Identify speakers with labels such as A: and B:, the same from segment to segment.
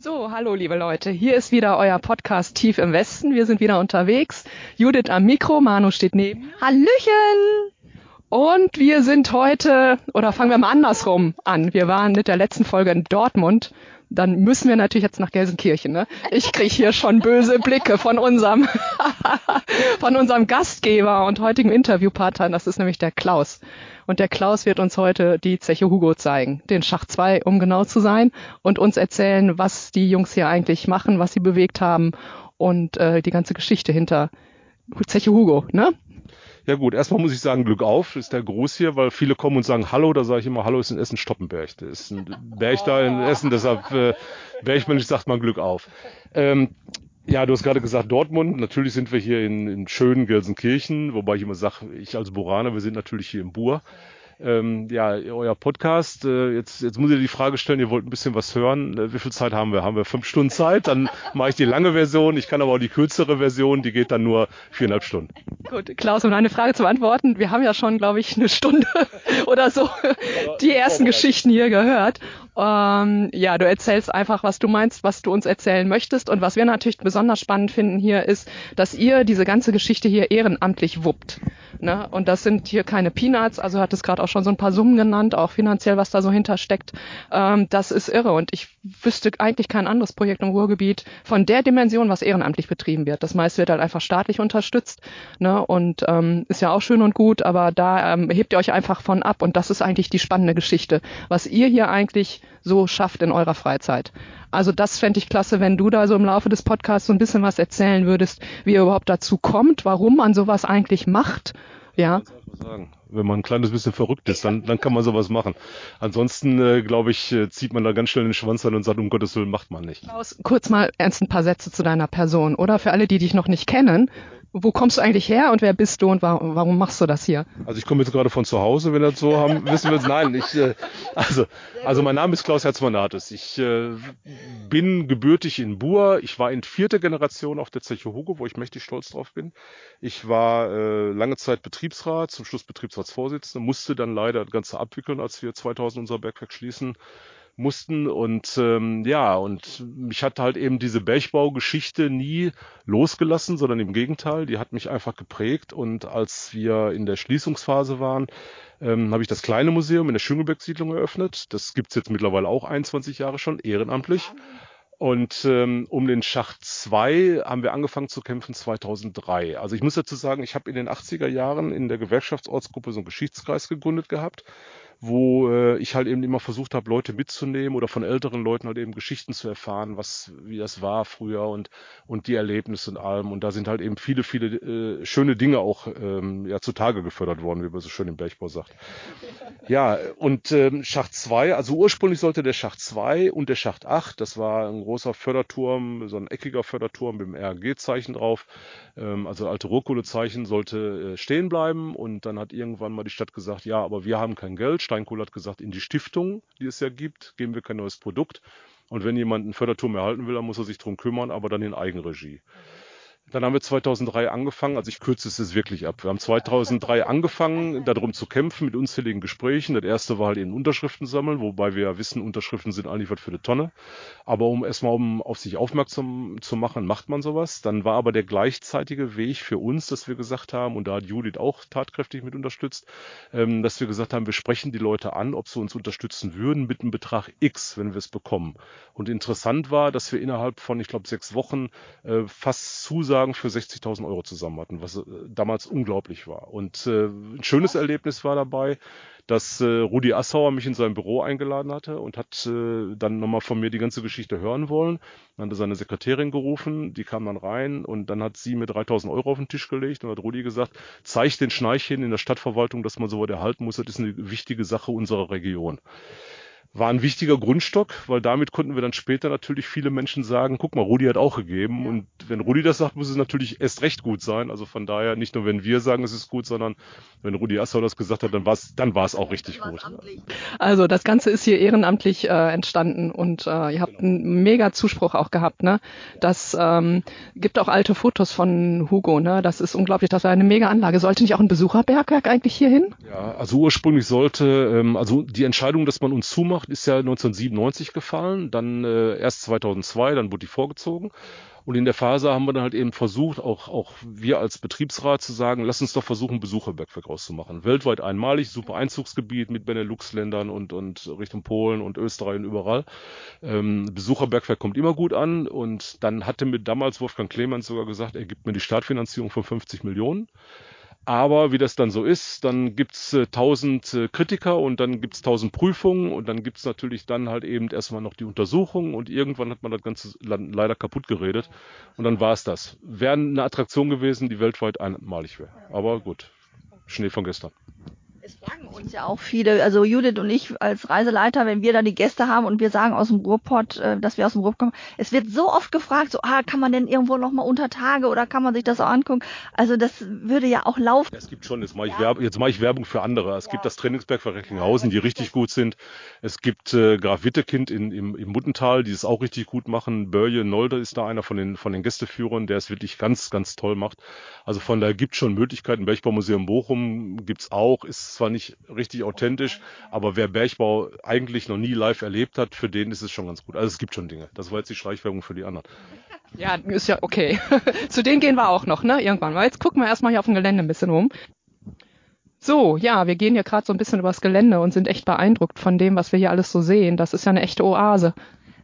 A: So, hallo liebe Leute, hier ist wieder euer Podcast Tief im Westen. Wir sind wieder unterwegs. Judith am Mikro, Manu steht neben.
B: Hallöchen!
A: Und wir sind heute, oder fangen wir mal andersrum an. Wir waren mit der letzten Folge in Dortmund. Dann müssen wir natürlich jetzt nach Gelsenkirchen. Ne? Ich kriege hier schon böse Blicke von unserem, von unserem Gastgeber und heutigen Interviewpartner. Das ist nämlich der Klaus. Und der Klaus wird uns heute die Zeche Hugo zeigen, den Schach 2, um genau zu sein, und uns erzählen, was die Jungs hier eigentlich machen, was sie bewegt haben und äh, die ganze Geschichte hinter Zeche Hugo, ne?
C: Ja gut, erstmal muss ich sagen, Glück auf, ist der Gruß hier, weil viele kommen und sagen Hallo, da sage ich immer, Hallo ist in Essen Stoppenberg. Das ist ein Berg da in Essen, deshalb äh, Bergmännisch sagt man Glück auf. Ähm, ja, du hast gerade gesagt Dortmund. Natürlich sind wir hier in, in schönen Gelsenkirchen, wobei ich immer sage, ich als Buraner, wir sind natürlich hier im Bur ähm, ja, euer Podcast. Äh, jetzt, jetzt muss ich die Frage stellen, ihr wollt ein bisschen was hören. Äh, wie viel Zeit haben wir? Haben wir fünf Stunden Zeit? Dann mache ich die lange Version. Ich kann aber auch die kürzere Version, die geht dann nur viereinhalb Stunden.
A: Gut, Klaus, um eine Frage zu beantworten. Wir haben ja schon, glaube ich, eine Stunde oder so die ersten Geschichten hier gehört. Ähm, ja, du erzählst einfach, was du meinst, was du uns erzählen möchtest. Und was wir natürlich besonders spannend finden hier ist, dass ihr diese ganze Geschichte hier ehrenamtlich wuppt. Ne? Und das sind hier keine Peanuts, also hat es gerade auch schon so ein paar Summen genannt, auch finanziell, was da so hintersteckt. Ähm, das ist irre. Und ich wüsste eigentlich kein anderes Projekt im Ruhrgebiet von der Dimension, was ehrenamtlich betrieben wird. Das meiste wird halt einfach staatlich unterstützt. Ne? Und ähm, ist ja auch schön und gut, aber da ähm, hebt ihr euch einfach von ab. Und das ist eigentlich die spannende Geschichte, was ihr hier eigentlich so schafft in eurer Freizeit. Also das fände ich klasse, wenn du da so im Laufe des Podcasts so ein bisschen was erzählen würdest, wie ihr überhaupt dazu kommt, warum man sowas eigentlich macht. Ja.
C: Wenn man ein kleines bisschen verrückt ist, dann, dann kann man sowas machen. Ansonsten, äh, glaube ich, äh, zieht man da ganz schnell den Schwanz an und sagt, um Gottes Willen macht man nicht.
A: Klaus, kurz mal ernst ein paar Sätze zu deiner Person, oder? Für alle, die dich noch nicht kennen. Wo kommst du eigentlich her und wer bist du und warum, warum machst du das hier?
C: Also ich komme jetzt gerade von zu Hause, wenn das so haben, wissen wir es. Nein, ich, äh, also, also mein Name ist Klaus Herzmanatis. Ich äh, bin gebürtig in Buhr. Ich war in vierter Generation auf der Zeche Hugo, wo ich mächtig stolz drauf bin. Ich war äh, lange Zeit Betriebsrat, zum Schluss Betriebsratsvorsitzender, musste dann leider das Ganze abwickeln, als wir 2000 unser Bergwerk schließen mussten und ähm, ja und mich hat halt eben diese Bergbaugeschichte nie losgelassen, sondern im Gegenteil, die hat mich einfach geprägt und als wir in der Schließungsphase waren, ähm, habe ich das kleine Museum in der Schüngelberg-Siedlung eröffnet. Das gibt's jetzt mittlerweile auch 21 Jahre schon ehrenamtlich. Und ähm, um den Schacht 2 haben wir angefangen zu kämpfen 2003. Also ich muss dazu sagen, ich habe in den 80er Jahren in der Gewerkschaftsortsgruppe so einen Geschichtskreis gegründet gehabt wo äh, ich halt eben immer versucht habe, Leute mitzunehmen oder von älteren Leuten halt eben Geschichten zu erfahren, was wie das war früher und und die Erlebnisse und allem. Und da sind halt eben viele, viele äh, schöne Dinge auch ähm, ja zutage gefördert worden, wie man so schön im Bergbau sagt. Ja, und ähm, Schacht 2, also ursprünglich sollte der Schacht 2 und der Schacht 8, das war ein großer Förderturm, so ein eckiger Förderturm mit dem RG-Zeichen drauf, ähm, also alte Rohkohlezeichen, sollte äh, stehen bleiben. Und dann hat irgendwann mal die Stadt gesagt, ja, aber wir haben kein Geld Steinkohle hat gesagt, in die Stiftung, die es ja gibt, geben wir kein neues Produkt. Und wenn jemand einen Förderturm erhalten will, dann muss er sich drum kümmern, aber dann in Eigenregie. Dann haben wir 2003 angefangen, also ich kürze es wirklich ab. Wir haben 2003 angefangen, darum zu kämpfen mit unzähligen Gesprächen. Das erste war halt eben Unterschriften sammeln, wobei wir ja wissen, Unterschriften sind eigentlich was für eine Tonne. Aber um erstmal um auf sich aufmerksam zu machen, macht man sowas. Dann war aber der gleichzeitige Weg für uns, dass wir gesagt haben, und da hat Judith auch tatkräftig mit unterstützt, ähm, dass wir gesagt haben, wir sprechen die Leute an, ob sie uns unterstützen würden mit einem Betrag X, wenn wir es bekommen. Und interessant war, dass wir innerhalb von, ich glaube, sechs Wochen äh, fast zusagen Zusagen für 60.000 Euro zusammen hatten, was äh, damals unglaublich war. Und äh, ein schönes Erlebnis war dabei, dass äh, Rudi Assauer mich in sein Büro eingeladen hatte und hat äh, dann nochmal von mir die ganze Geschichte hören wollen. Dann hat er seine Sekretärin gerufen, die kam dann rein und dann hat sie mir 3000 Euro auf den Tisch gelegt und hat Rudi gesagt, zeig den Schneichchen in der Stadtverwaltung, dass man sowas erhalten muss, das ist eine wichtige Sache unserer Region war ein wichtiger Grundstock, weil damit konnten wir dann später natürlich viele Menschen sagen, guck mal, Rudi hat auch gegeben. Ja. Und wenn Rudi das sagt, muss es natürlich erst recht gut sein. Also von daher nicht nur, wenn wir sagen, es ist gut, sondern wenn Rudi Assau das gesagt hat, dann war es dann war es auch richtig gut.
A: Also das Ganze ist hier ehrenamtlich äh, entstanden und äh, ihr habt genau. einen mega Zuspruch auch gehabt. Ne? Das ähm, gibt auch alte Fotos von Hugo. Ne? Das ist unglaublich. Das war eine mega Anlage. Sollte nicht auch ein Besucherbergwerk eigentlich hier hin?
C: Ja, also ursprünglich sollte, ähm, also die Entscheidung, dass man uns zumacht, Macht ist ja 1997 gefallen, dann äh, erst 2002, dann wurde die vorgezogen. Und in der Phase haben wir dann halt eben versucht, auch, auch wir als Betriebsrat zu sagen, lass uns doch versuchen, Besucherbergwerk auszumachen. Weltweit einmalig, super Einzugsgebiet mit Benelux-Ländern und, und Richtung Polen und Österreich und überall. Ähm, Besucherbergwerk kommt immer gut an und dann hatte mir damals Wolfgang Clemens sogar gesagt, er gibt mir die Startfinanzierung von 50 Millionen. Aber wie das dann so ist, dann gibt's äh, tausend äh, Kritiker und dann gibt's tausend Prüfungen und dann gibt's natürlich dann halt eben erstmal noch die Untersuchung und irgendwann hat man das Ganze leider kaputt geredet und dann war's das. Wäre eine Attraktion gewesen, die weltweit einmalig wäre. Aber gut, Schnee von gestern.
B: Es fragen uns ja auch viele, also Judith und ich als Reiseleiter, wenn wir da die Gäste haben und wir sagen aus dem Ruhrpott, äh, dass wir aus dem Ruhrpott kommen, es wird so oft gefragt, so, ah, kann man denn irgendwo noch mal unter Tage oder kann man sich das auch angucken? Also das würde ja auch laufen.
C: Es gibt schon, jetzt mache ich, ja. Werbung, jetzt mache ich Werbung für andere. Es ja. gibt das Trainingsberg für Recklinghausen, die richtig gut sind. Es gibt äh, Graf Wittekind in, im, im Muttental, die es auch richtig gut machen. Börje Nolde ist da einer von den, von den Gästeführern, der es wirklich ganz, ganz toll macht. Also von daher gibt schon Möglichkeiten. Bergbaumuseum Bochum gibt's auch, ist zwar nicht richtig authentisch, aber wer Bergbau eigentlich noch nie live erlebt hat, für den ist es schon ganz gut. Also es gibt schon Dinge. Das war jetzt die Schleichwerbung für die anderen.
A: Ja, ist ja okay. Zu denen gehen wir auch noch, ne? Irgendwann. Weil jetzt gucken wir erstmal hier auf dem Gelände ein bisschen rum. So, ja, wir gehen hier gerade so ein bisschen übers Gelände und sind echt beeindruckt von dem, was wir hier alles so sehen. Das ist ja eine echte Oase.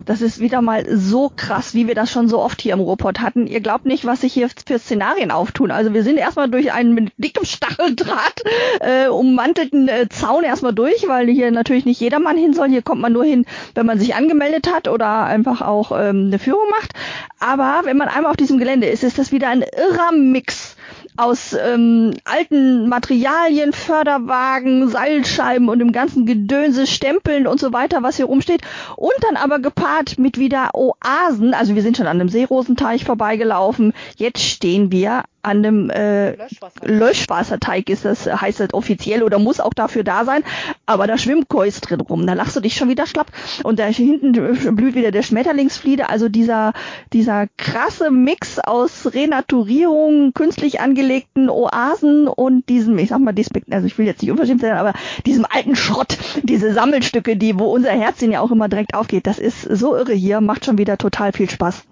B: Das ist wieder mal so krass, wie wir das schon so oft hier im Ruhrpott hatten. Ihr glaubt nicht, was sich hier für Szenarien auftun. Also wir sind erstmal durch einen mit dickem Stacheldraht äh, ummantelten äh, Zaun erstmal durch, weil hier natürlich nicht jedermann hin soll. Hier kommt man nur hin, wenn man sich angemeldet hat oder einfach auch ähm, eine Führung macht. Aber wenn man einmal auf diesem Gelände ist, ist das wieder ein irrer Mix aus ähm, alten Materialien, Förderwagen, Seilscheiben und dem ganzen Gedönse, Stempeln und so weiter, was hier rumsteht. Und dann aber gepaart mit wieder Oasen. Also wir sind schon an einem Seerosenteich vorbeigelaufen. Jetzt stehen wir an einem äh, Löschwasser. Löschwasserteig ist das, heißt das offiziell oder muss auch dafür da sein, aber da schwimmt Kois drin rum, da lachst du dich schon wieder schlapp. Und da hinten blüht wieder der Schmetterlingsfliede, also dieser, dieser krasse Mix aus Renaturierung, künstlich angelegten Oasen und diesem, ich sag mal, also ich will jetzt nicht unverschämt sein, aber diesem alten Schrott, diese Sammelstücke, die, wo unser Herzchen ja auch immer direkt aufgeht, das ist so irre hier, macht schon wieder total viel Spaß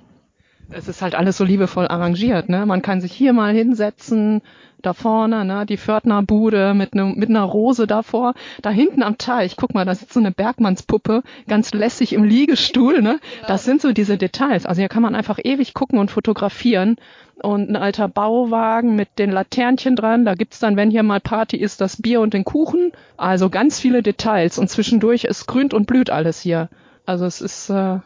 A: es ist halt alles so liebevoll arrangiert, ne? Man kann sich hier mal hinsetzen, da vorne, ne, die Pförtnerbude mit, ne, mit einer Rose davor. Da hinten am Teich, guck mal, da sitzt so eine Bergmannspuppe, ganz lässig im Liegestuhl, ne? Das sind so diese Details. Also hier kann man einfach ewig gucken und fotografieren. Und ein alter Bauwagen mit den Laternchen dran. Da gibt's dann, wenn hier mal Party ist, das Bier und den Kuchen. Also ganz viele Details. Und zwischendurch, es grünt und blüht alles hier. Also es ist äh,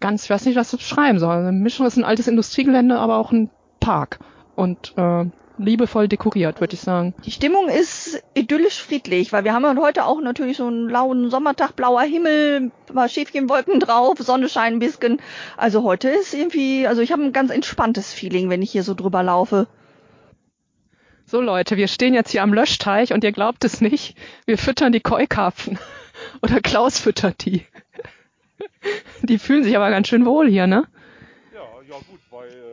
A: ganz, ich weiß nicht, was zu beschreiben soll. Eine Mischung ist ein altes Industriegelände, aber auch ein Park. Und äh, liebevoll dekoriert, würde ich sagen.
B: Die Stimmung ist idyllisch friedlich, weil wir haben ja heute auch natürlich so einen lauen Sommertag, blauer Himmel, mal Schäfchenwolken drauf, Sonne scheint ein bisschen. Also heute ist irgendwie, also ich habe ein ganz entspanntes Feeling, wenn ich hier so drüber laufe.
A: So Leute, wir stehen jetzt hier am Löschteich und ihr glaubt es nicht, wir füttern die Keukarpfen. Oder Klaus füttert die. Die fühlen sich aber ganz schön wohl hier, ne?
C: Ja, ja gut, bei äh,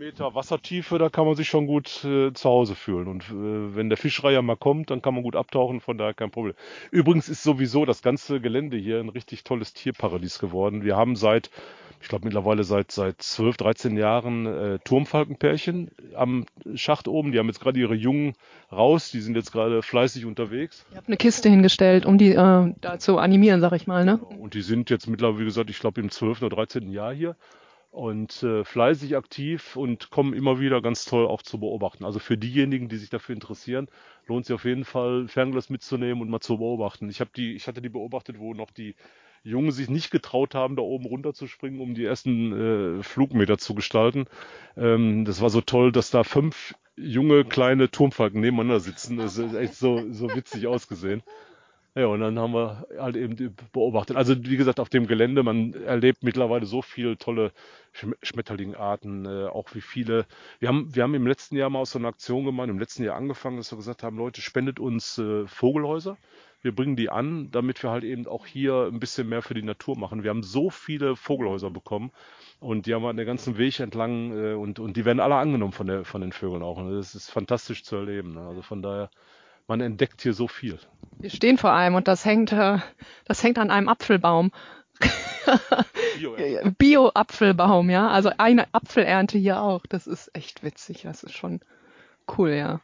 C: Meter Wassertiefe, da kann man sich schon gut äh, zu Hause fühlen. Und äh, wenn der Fischreiher mal kommt, dann kann man gut abtauchen, von daher kein Problem. Übrigens ist sowieso das ganze Gelände hier ein richtig tolles Tierparadies geworden. Wir haben seit ich glaube mittlerweile seit seit 12, 13 Jahren äh, Turmfalkenpärchen am Schacht oben. Die haben jetzt gerade ihre Jungen raus, die sind jetzt gerade fleißig unterwegs.
A: Ich habe eine Kiste hingestellt, um die äh, da zu animieren, sag ich mal. Ne?
C: Und die sind jetzt mittlerweile, wie gesagt, ich glaube im 12. oder 13. Jahr hier und äh, fleißig aktiv und kommen immer wieder ganz toll auch zu beobachten. Also für diejenigen, die sich dafür interessieren, lohnt sich auf jeden Fall Fernglas mitzunehmen und mal zu beobachten. Ich habe die, ich hatte die beobachtet, wo noch die Jungen sich nicht getraut haben, da oben runterzuspringen, um die ersten äh, Flugmeter zu gestalten. Ähm, das war so toll, dass da fünf junge kleine Turmfalken nebeneinander sitzen. Das ist echt so, so witzig ausgesehen. Ja, und dann haben wir halt eben beobachtet. Also wie gesagt, auf dem Gelände, man erlebt mittlerweile so viele tolle Schmetterlingarten, äh, auch wie viele. Wir haben, wir haben im letzten Jahr mal aus so einer Aktion gemacht, im letzten Jahr angefangen, dass wir gesagt haben, Leute, spendet uns äh, Vogelhäuser wir bringen die an, damit wir halt eben auch hier ein bisschen mehr für die Natur machen. Wir haben so viele Vogelhäuser bekommen und die haben wir an der ganzen Weg entlang äh, und, und die werden alle angenommen von, der, von den Vögeln auch. Und das ist fantastisch zu erleben. Ne? Also von daher man entdeckt hier so viel.
A: Wir stehen vor einem und das hängt, äh, das hängt an einem Apfelbaum. Bio-Apfelbaum, Bio ja. Also eine Apfelernte hier auch. Das ist echt witzig. Das ist schon cool, ja.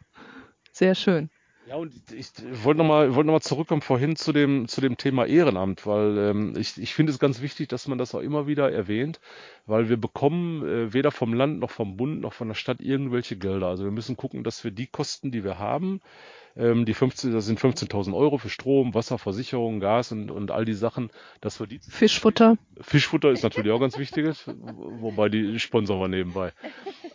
A: Sehr schön.
C: Ja, und ich wollte nochmal wollte noch mal zurückkommen vorhin zu dem, zu dem Thema Ehrenamt, weil ähm, ich, ich finde es ganz wichtig, dass man das auch immer wieder erwähnt, weil wir bekommen äh, weder vom Land noch vom Bund noch von der Stadt irgendwelche Gelder. Also wir müssen gucken, dass wir die Kosten, die wir haben, ähm, die 15, das sind 15.000 Euro für Strom, Wasser, Versicherung, Gas und, und all die Sachen, dass wir die.
A: Fischfutter.
C: Fischfutter ist natürlich auch ganz wichtig, wobei die sponsern wir nebenbei.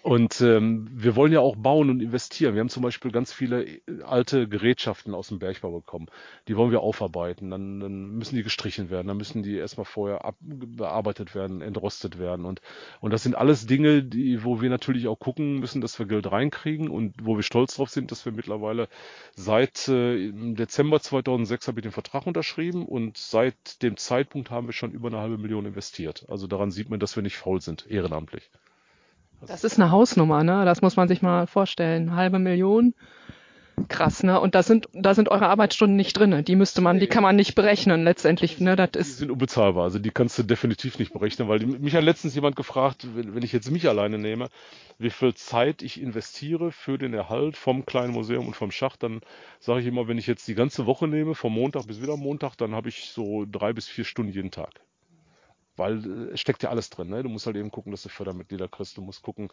C: Und ähm, wir wollen ja auch bauen und investieren. Wir haben zum Beispiel ganz viele äh, alte Gerätschaften aus dem Bergbau bekommen. Die wollen wir aufarbeiten. Dann, dann müssen die gestrichen werden. Dann müssen die erstmal vorher ab, bearbeitet werden, entrostet werden. Und, und das sind alles Dinge, die, wo wir natürlich auch gucken müssen, dass wir Geld reinkriegen und wo wir stolz drauf sind, dass wir mittlerweile Seit äh, Dezember 2006 habe ich den Vertrag unterschrieben und seit dem Zeitpunkt haben wir schon über eine halbe Million investiert. Also daran sieht man, dass wir nicht faul sind, ehrenamtlich.
A: Das ist eine Hausnummer, ne? Das muss man sich mal vorstellen. Halbe Million krass, ne? Und da sind, da sind eure Arbeitsstunden nicht drin. Die müsste man, die kann man nicht berechnen letztendlich, ne? Das ist.
C: Die sind unbezahlbar, also die kannst du definitiv nicht berechnen, weil mich hat letztens jemand gefragt, wenn, wenn ich jetzt mich alleine nehme, wie viel Zeit ich investiere für den Erhalt vom kleinen Museum und vom Schacht, dann sage ich immer, wenn ich jetzt die ganze Woche nehme, vom Montag bis wieder Montag, dann habe ich so drei bis vier Stunden jeden Tag weil äh, es steckt ja alles drin. Ne? Du musst halt eben gucken, dass du Fördermitglieder kriegst. Du musst gucken,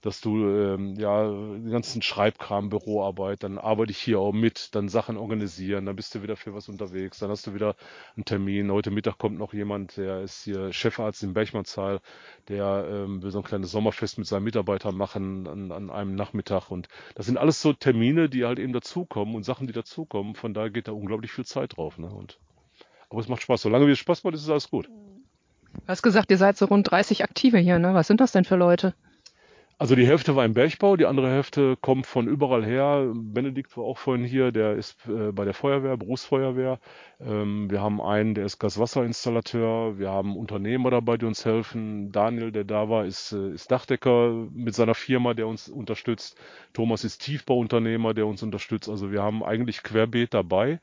C: dass du ähm, ja den ganzen Schreibkram, Büroarbeit, dann arbeite ich hier auch mit, dann Sachen organisieren, dann bist du wieder für was unterwegs, dann hast du wieder einen Termin. Heute Mittag kommt noch jemand, der ist hier Chefarzt in Berchmannsthal, der ähm, will so ein kleines Sommerfest mit seinen Mitarbeitern machen an, an einem Nachmittag. Und das sind alles so Termine, die halt eben dazukommen und Sachen, die dazukommen. Von daher geht da unglaublich viel Zeit drauf. Ne? Und, aber es macht Spaß. Solange wie es Spaß macht, ist es alles gut.
A: Du hast gesagt, ihr seid so rund 30 Aktive hier, ne? Was sind das denn für Leute?
C: Also die Hälfte war im Bergbau, die andere Hälfte kommt von überall her. Benedikt war auch vorhin hier, der ist äh, bei der Feuerwehr, Berufsfeuerwehr. Ähm, wir haben einen, der ist Gaswasserinstallateur. Wir haben Unternehmer dabei, die uns helfen. Daniel, der da war, ist, äh, ist Dachdecker mit seiner Firma, der uns unterstützt. Thomas ist Tiefbauunternehmer, der uns unterstützt. Also wir haben eigentlich querbeet dabei.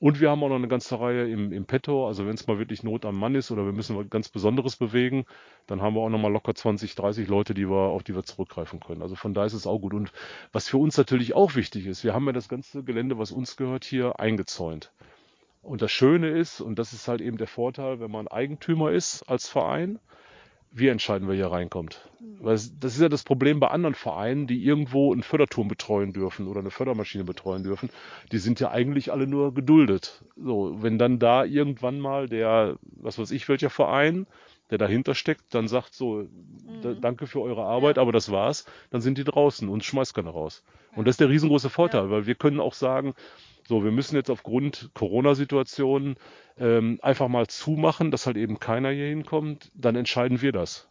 C: Und wir haben auch noch eine ganze Reihe im, im Petto. Also wenn es mal wirklich Not am Mann ist oder wir müssen was ganz Besonderes bewegen, dann haben wir auch noch mal locker 20, 30 Leute, die wir, auf die wir zurückgreifen können. Also von da ist es auch gut. Und was für uns natürlich auch wichtig ist, wir haben ja das ganze Gelände, was uns gehört, hier eingezäunt. Und das Schöne ist, und das ist halt eben der Vorteil, wenn man Eigentümer ist als Verein, wir entscheiden, wer hier reinkommt. Weil das ist ja das Problem bei anderen Vereinen, die irgendwo einen Förderturm betreuen dürfen oder eine Fördermaschine betreuen dürfen. Die sind ja eigentlich alle nur geduldet. So, wenn dann da irgendwann mal der, was weiß ich, welcher Verein, der dahinter steckt, dann sagt so, mhm. danke für eure Arbeit, ja. aber das war's, dann sind die draußen und schmeißt keiner raus. Und das ist der riesengroße Vorteil, ja. weil wir können auch sagen, so, wir müssen jetzt aufgrund Corona-Situationen ähm, einfach mal zumachen, dass halt eben keiner hier hinkommt, dann entscheiden wir das.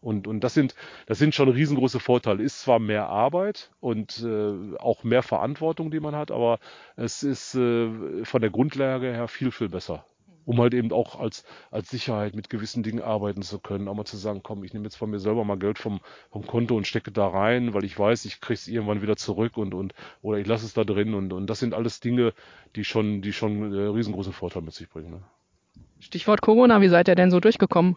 C: Und, und das sind, das sind schon riesengroße Vorteile. Ist zwar mehr Arbeit und äh, auch mehr Verantwortung, die man hat, aber es ist äh, von der Grundlage her viel, viel besser um halt eben auch als, als Sicherheit mit gewissen Dingen arbeiten zu können. Mal zu sagen, komm, ich nehme jetzt von mir selber mal Geld vom, vom Konto und stecke da rein, weil ich weiß, ich kriege es irgendwann wieder zurück und, und oder ich lasse es da drin und, und das sind alles Dinge, die schon, die schon äh, riesengroßen Vorteil mit sich bringen. Ne?
A: Stichwort Corona, wie seid ihr denn so durchgekommen?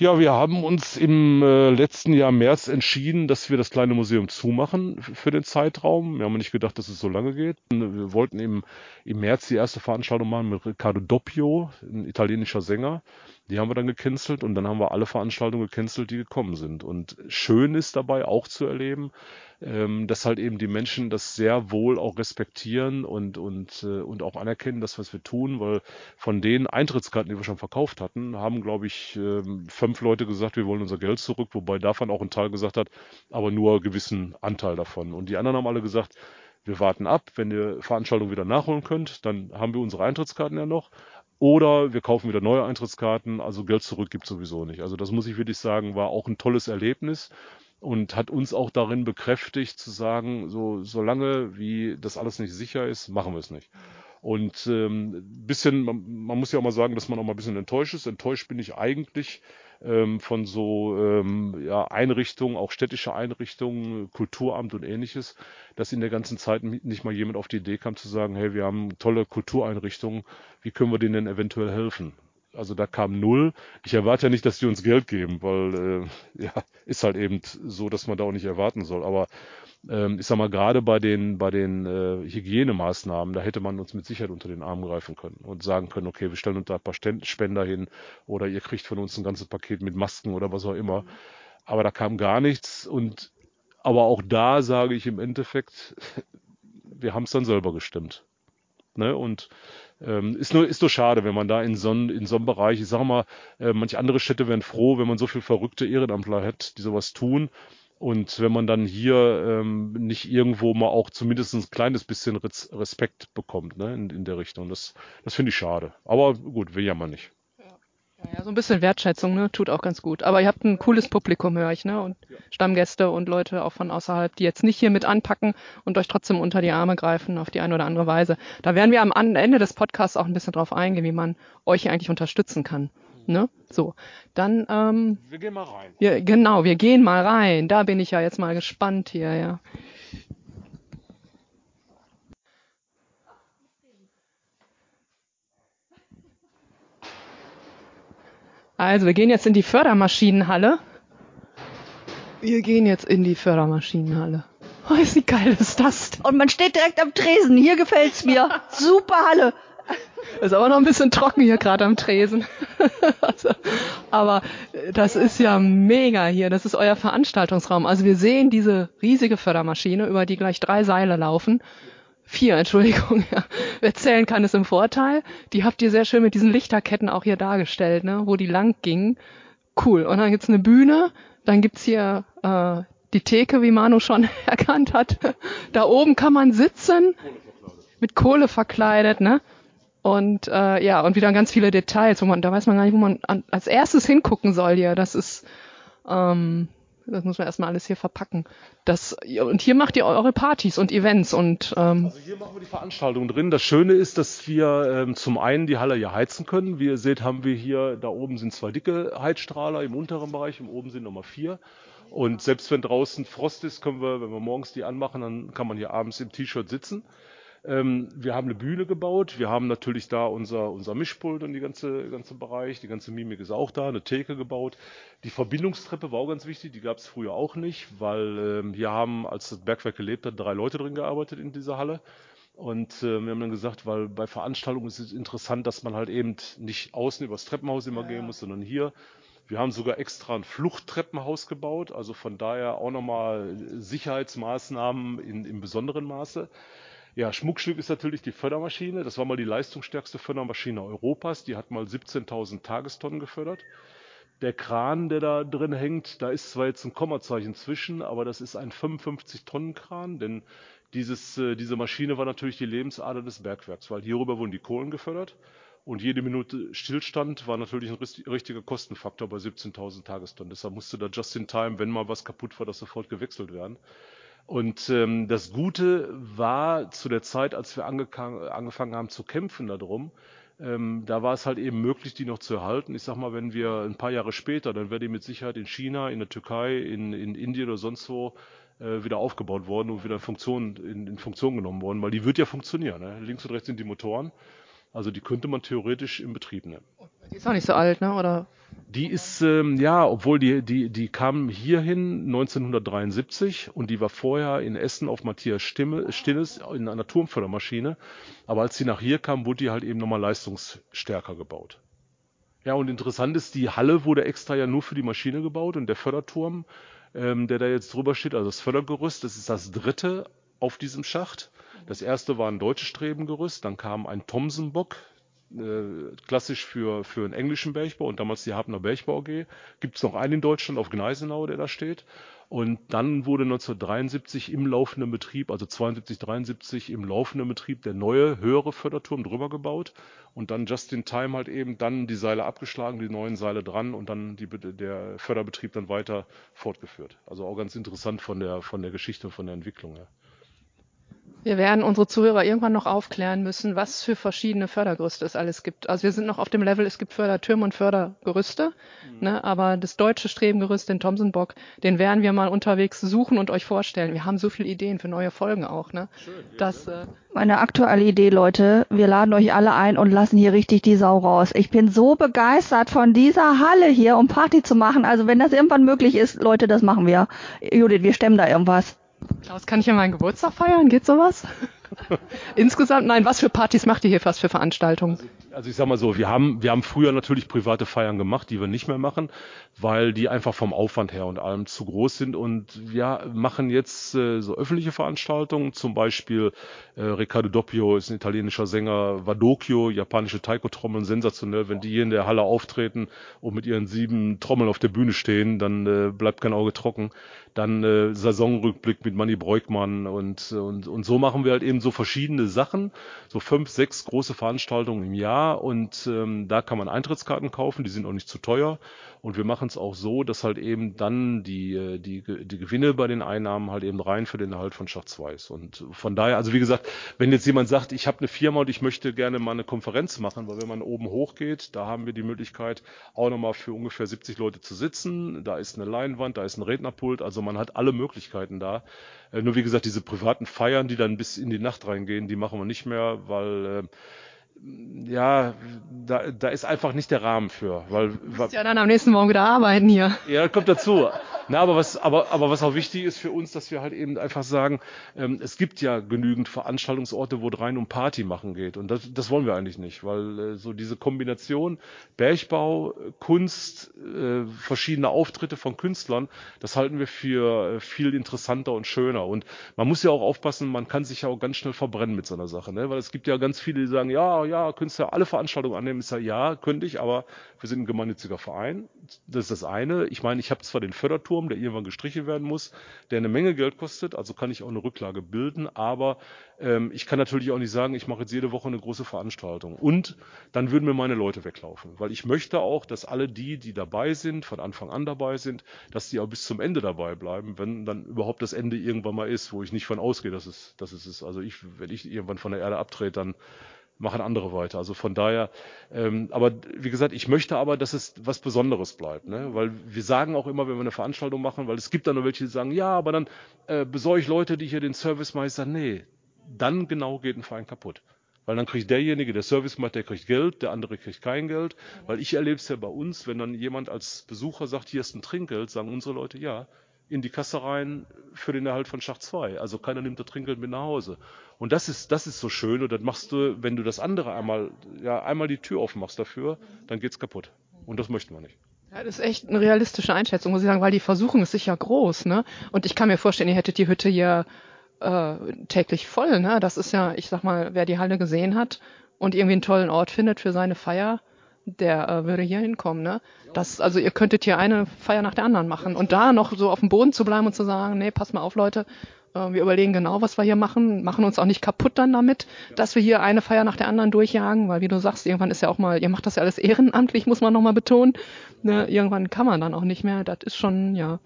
C: Ja, wir haben uns im äh, letzten Jahr März entschieden, dass wir das kleine Museum zumachen für den Zeitraum. Wir haben nicht gedacht, dass es so lange geht. Wir wollten im, im März die erste Veranstaltung machen mit Riccardo Doppio, ein italienischer Sänger. Die haben wir dann gecancelt und dann haben wir alle Veranstaltungen gecancelt, die gekommen sind. Und schön ist dabei auch zu erleben, ähm, dass halt eben die Menschen das sehr wohl auch respektieren und, und, äh, und auch anerkennen, das, was wir tun, weil von den Eintrittskarten, die wir schon verkauft hatten, haben, glaube ich, ähm, fünf Leute gesagt, wir wollen unser Geld zurück, wobei davon auch ein Teil gesagt hat, aber nur einen gewissen Anteil davon. Und die anderen haben alle gesagt, wir warten ab, wenn ihr Veranstaltung wieder nachholen könnt, dann haben wir unsere Eintrittskarten ja noch. Oder wir kaufen wieder neue Eintrittskarten, also Geld zurück gibt sowieso nicht. Also das muss ich wirklich sagen, war auch ein tolles Erlebnis und hat uns auch darin bekräftigt zu sagen, so solange wie das alles nicht sicher ist, machen wir es nicht. Und ähm, bisschen, man, man muss ja auch mal sagen, dass man auch mal ein bisschen enttäuscht ist. Enttäuscht bin ich eigentlich ähm, von so ähm, ja, Einrichtungen, auch städtische Einrichtungen, Kulturamt und ähnliches, dass in der ganzen Zeit nicht mal jemand auf die Idee kam zu sagen, hey, wir haben tolle Kultureinrichtungen, wie können wir denen denn eventuell helfen? Also da kam null. Ich erwarte ja nicht, dass die uns Geld geben, weil äh, ja, ist halt eben so, dass man da auch nicht erwarten soll. Aber ähm, ich sag mal, gerade bei den, bei den äh, Hygienemaßnahmen, da hätte man uns mit Sicherheit unter den Arm greifen können und sagen können, okay, wir stellen uns da ein paar Spender hin oder ihr kriegt von uns ein ganzes Paket mit Masken oder was auch immer. Aber da kam gar nichts und aber auch da sage ich im Endeffekt, wir haben es dann selber gestimmt. Ne? Und ähm, ist nur ist nur schade, wenn man da in so in so einem Bereich, ich sag mal, äh, manche andere Städte wären froh, wenn man so viel verrückte Ehrenamtler hat, die sowas tun. Und wenn man dann hier ähm, nicht irgendwo mal auch zumindest ein kleines bisschen Respekt bekommt, ne, in, in der Richtung. Das, das finde ich schade. Aber gut, will ja mal nicht.
A: Ja, so ein bisschen Wertschätzung, ne, tut auch ganz gut. Aber ihr habt ein cooles Publikum, höre ich, ne, und. Stammgäste und Leute auch von außerhalb, die jetzt nicht hier mit anpacken und euch trotzdem unter die Arme greifen auf die eine oder andere Weise. Da werden wir am Ende des Podcasts auch ein bisschen drauf eingehen, wie man euch eigentlich unterstützen kann. Ne? So, dann. Ähm,
C: wir gehen mal rein.
A: Ja, genau, wir gehen mal rein. Da bin ich ja jetzt mal gespannt hier, ja. Also, wir gehen jetzt in die Fördermaschinenhalle. Wir gehen jetzt in die Fördermaschinenhalle. Oh, wie geil ist das?
B: Und man steht direkt am Tresen. Hier gefällt's mir. Super Halle.
A: Ist aber noch ein bisschen trocken hier gerade am Tresen. also, aber das ist ja mega hier. Das ist euer Veranstaltungsraum. Also wir sehen diese riesige Fördermaschine, über die gleich drei Seile laufen. Vier, Entschuldigung. Ja. Wer zählen kann, ist im Vorteil. Die habt ihr sehr schön mit diesen Lichterketten auch hier dargestellt, ne? wo die lang gingen. Cool. Und dann gibt's eine Bühne. Dann gibt's hier äh, die Theke, wie Manu schon erkannt hat. Da oben kann man sitzen. Mit Kohle verkleidet, ne? Und äh, ja, und wieder ganz viele Details, wo man, da weiß man gar nicht, wo man an, als erstes hingucken soll hier. Das ist, ähm, das muss man erstmal alles hier verpacken. Das, und hier macht ihr eure Partys und Events und ähm,
C: Also hier machen wir die Veranstaltung drin. Das Schöne ist, dass wir ähm, zum einen die Halle hier heizen können. Wie ihr seht, haben wir hier, da oben sind zwei dicke Heizstrahler im unteren Bereich, im oben sind nochmal vier. Und selbst wenn draußen Frost ist, können wir, wenn wir morgens die anmachen, dann kann man hier abends im T-Shirt sitzen. Ähm, wir haben eine Bühne gebaut. Wir haben natürlich da unser, unser Mischpult und die ganze, ganze Bereich. Die ganze Mimik ist auch da. Eine Theke gebaut. Die Verbindungstreppe war auch ganz wichtig. Die gab es früher auch nicht, weil ähm, hier haben, als das Bergwerk gelebt hat, drei Leute drin gearbeitet in dieser Halle. Und äh, wir haben dann gesagt, weil bei Veranstaltungen ist es interessant, dass man halt eben nicht außen übers Treppenhaus immer ja. gehen muss, sondern hier. Wir haben sogar extra ein Fluchttreppenhaus gebaut, also von daher auch nochmal Sicherheitsmaßnahmen in, im besonderen Maße. Ja, Schmuckstück ist natürlich die Fördermaschine. Das war mal die leistungsstärkste Fördermaschine Europas. Die hat mal 17.000 Tagestonnen gefördert. Der Kran, der da drin hängt, da ist zwar jetzt ein Kommazeichen zwischen, aber das ist ein 55-Tonnen-Kran, denn dieses, äh, diese Maschine war natürlich die Lebensader des Bergwerks, weil hierüber wurden die Kohlen gefördert. Und jede Minute Stillstand war natürlich ein richtiger Kostenfaktor bei 17.000 Tagestonnen. Deshalb musste da just in time, wenn mal was kaputt war, das sofort gewechselt werden. Und ähm, das Gute war zu der Zeit, als wir angefangen haben zu kämpfen darum, ähm, da war es halt eben möglich, die noch zu erhalten. Ich sag mal, wenn wir ein paar Jahre später, dann wäre die mit Sicherheit in China, in der Türkei, in, in Indien oder sonst wo äh, wieder aufgebaut worden und wieder in Funktion, in, in Funktion genommen worden, weil die wird ja funktionieren. Ne? Links und rechts sind die Motoren. Also die könnte man theoretisch in Betrieb nehmen.
A: Die ist auch nicht so alt, ne? Oder?
C: Die ist, ähm, ja, obwohl die, die, die kam hierhin 1973 und die war vorher in Essen auf Matthias Stimme, Stilles in einer Turmfördermaschine. Aber als sie nach hier kam, wurde die halt eben nochmal leistungsstärker gebaut. Ja, und interessant ist, die Halle wurde extra ja nur für die Maschine gebaut und der Förderturm, ähm, der da jetzt drüber steht, also das Fördergerüst, das ist das dritte auf diesem Schacht. Das erste war ein deutsches Strebengerüst, dann kam ein Thomsenbock, äh, klassisch für, für einen englischen Bergbau und damals die Habner Bergbau AG. Gibt es noch einen in Deutschland auf Gneisenau, der da steht. Und dann wurde 1973 im laufenden Betrieb, also 72, 73 im laufenden Betrieb, der neue, höhere Förderturm drüber gebaut und dann just in time halt eben dann die Seile abgeschlagen, die neuen Seile dran und dann die, der Förderbetrieb dann weiter fortgeführt. Also auch ganz interessant von der, von der Geschichte und von der Entwicklung her.
A: Wir werden unsere Zuhörer irgendwann noch aufklären müssen, was für verschiedene Fördergerüste es alles gibt. Also wir sind noch auf dem Level, es gibt Fördertürme und Fördergerüste, mhm. ne, aber das deutsche Strebengerüst, den Thomson-Bock, den werden wir mal unterwegs suchen und euch vorstellen. Wir haben so viele Ideen für neue Folgen auch. Ne? Schön, das, äh,
B: Meine aktuelle Idee, Leute, wir laden euch alle ein und lassen hier richtig die Sau raus. Ich bin so begeistert von dieser Halle hier, um Party zu machen. Also wenn das irgendwann möglich ist, Leute, das machen wir. Judith, wir stemmen da irgendwas.
A: Klaus, kann ich ja meinen Geburtstag feiern? Geht sowas? Insgesamt, nein, was für Partys macht ihr hier fast für Veranstaltungen?
C: Also, ich sag mal so, wir haben, wir haben früher natürlich private Feiern gemacht, die wir nicht mehr machen, weil die einfach vom Aufwand her und allem zu groß sind. Und wir machen jetzt äh, so öffentliche Veranstaltungen, zum Beispiel äh, Riccardo Doppio ist ein italienischer Sänger, Vadocchio, japanische Taiko-Trommeln, sensationell, wenn die hier in der Halle auftreten und mit ihren sieben Trommeln auf der Bühne stehen, dann äh, bleibt kein Auge trocken. Dann äh, Saisonrückblick mit Manny Breukmann und, und, und so machen wir halt eben so verschiedene Sachen, so fünf, sechs große Veranstaltungen im Jahr und ähm, da kann man Eintrittskarten kaufen, die sind auch nicht zu teuer und wir machen es auch so, dass halt eben dann die, äh, die, die Gewinne bei den Einnahmen halt eben rein für den Erhalt von Schacht 2 ist. Und von daher, also wie gesagt, wenn jetzt jemand sagt, ich habe eine Firma und ich möchte gerne mal eine Konferenz machen, weil wenn man oben hochgeht, da haben wir die Möglichkeit, auch nochmal für ungefähr 70 Leute zu sitzen. Da ist eine Leinwand, da ist ein Rednerpult, also man hat alle Möglichkeiten da. Äh, nur wie gesagt, diese privaten Feiern, die dann bis in die Nacht reingehen, die machen wir nicht mehr, weil äh, ja, da, da ist einfach nicht der Rahmen für. Weil,
A: du musst ja dann am nächsten Morgen wieder arbeiten hier.
C: Ja, kommt dazu. Na, aber was, aber, aber was auch wichtig ist für uns, dass wir halt eben einfach sagen, ähm, es gibt ja genügend Veranstaltungsorte, wo es rein um Party machen geht. Und das, das wollen wir eigentlich nicht, weil äh, so diese Kombination Bergbau, Kunst, äh, verschiedene Auftritte von Künstlern, das halten wir für äh, viel interessanter und schöner. Und man muss ja auch aufpassen, man kann sich ja auch ganz schnell verbrennen mit so einer Sache, ne? Weil es gibt ja ganz viele, die sagen, ja, ja, Künstler alle Veranstaltungen annehmen. Ich sage, ja, könnte ich, aber wir sind ein gemeinnütziger Verein. Das ist das eine. Ich meine, ich habe zwar den Förderturm, der irgendwann gestrichen werden muss, der eine Menge Geld kostet, also kann ich auch eine Rücklage bilden, aber ähm, ich kann natürlich auch nicht sagen, ich mache jetzt jede Woche eine große Veranstaltung. Und dann würden mir meine Leute weglaufen, weil ich möchte auch, dass alle die, die dabei sind, von Anfang an dabei sind, dass die auch bis zum Ende dabei bleiben, wenn dann überhaupt das Ende irgendwann mal ist, wo ich nicht von ausgehe, dass es, dass es ist. Also ich, wenn ich irgendwann von der Erde abtrete, dann machen andere weiter. Also von daher, ähm, aber wie gesagt, ich möchte aber, dass es was Besonderes bleibt, ne? Weil wir sagen auch immer, wenn wir eine Veranstaltung machen, weil es gibt dann noch welche, die sagen, ja, aber dann äh, besorge ich Leute, die hier den Service meistern. Nee, dann genau geht ein Verein kaputt. Weil dann kriegt derjenige, der Service macht, der kriegt Geld, der andere kriegt kein Geld. Weil ich erlebe es ja bei uns, wenn dann jemand als Besucher sagt, hier ist ein Trinkgeld, sagen unsere Leute, ja, in die Kasse rein für den Erhalt von Schacht 2. Also keiner nimmt das Trinkgeld mit nach Hause. Und das ist, das ist so schön. Und das machst du, wenn du das andere einmal, ja, einmal die Tür aufmachst dafür, dann geht's kaputt. Und das möchten wir nicht.
A: Ja, das ist echt eine realistische Einschätzung, muss ich sagen, weil die Versuchung ist sicher groß, ne? Und ich kann mir vorstellen, ihr hättet die Hütte hier äh, täglich voll, ne? Das ist ja, ich sag mal, wer die Halle gesehen hat und irgendwie einen tollen Ort findet für seine Feier, der äh, würde hier hinkommen, ne? Das, also ihr könntet hier eine Feier nach der anderen machen und da noch so auf dem Boden zu bleiben und zu sagen, nee, pass mal auf, Leute, äh, wir überlegen genau, was wir hier machen, machen uns auch nicht kaputt dann damit, dass wir hier eine Feier nach der anderen durchjagen, weil wie du sagst, irgendwann ist ja auch mal, ihr macht das ja alles ehrenamtlich, muss man nochmal betonen. Ne? Irgendwann kann man dann auch nicht mehr. Das ist schon, ja.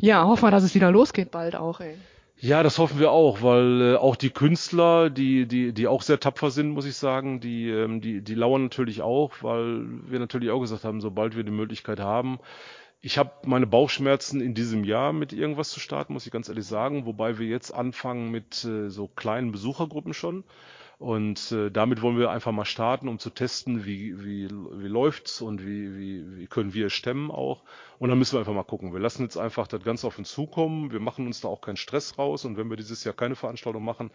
A: Ja, hoffen wir, dass es wieder losgeht bald auch, ey.
C: Ja, das hoffen wir auch, weil äh, auch die Künstler, die, die, die auch sehr tapfer sind, muss ich sagen, die, ähm, die, die lauern natürlich auch, weil wir natürlich auch gesagt haben, sobald wir die Möglichkeit haben, ich habe meine Bauchschmerzen in diesem Jahr mit irgendwas zu starten, muss ich ganz ehrlich sagen, wobei wir jetzt anfangen mit äh, so kleinen Besuchergruppen schon. Und äh, damit wollen wir einfach mal starten, um zu testen, wie, wie, wie läuft's und wie, wie, wie können wir stemmen auch. Und dann müssen wir einfach mal gucken. Wir lassen jetzt einfach das Ganze auf uns zukommen. Wir machen uns da auch keinen Stress raus. Und wenn wir dieses Jahr keine Veranstaltung machen,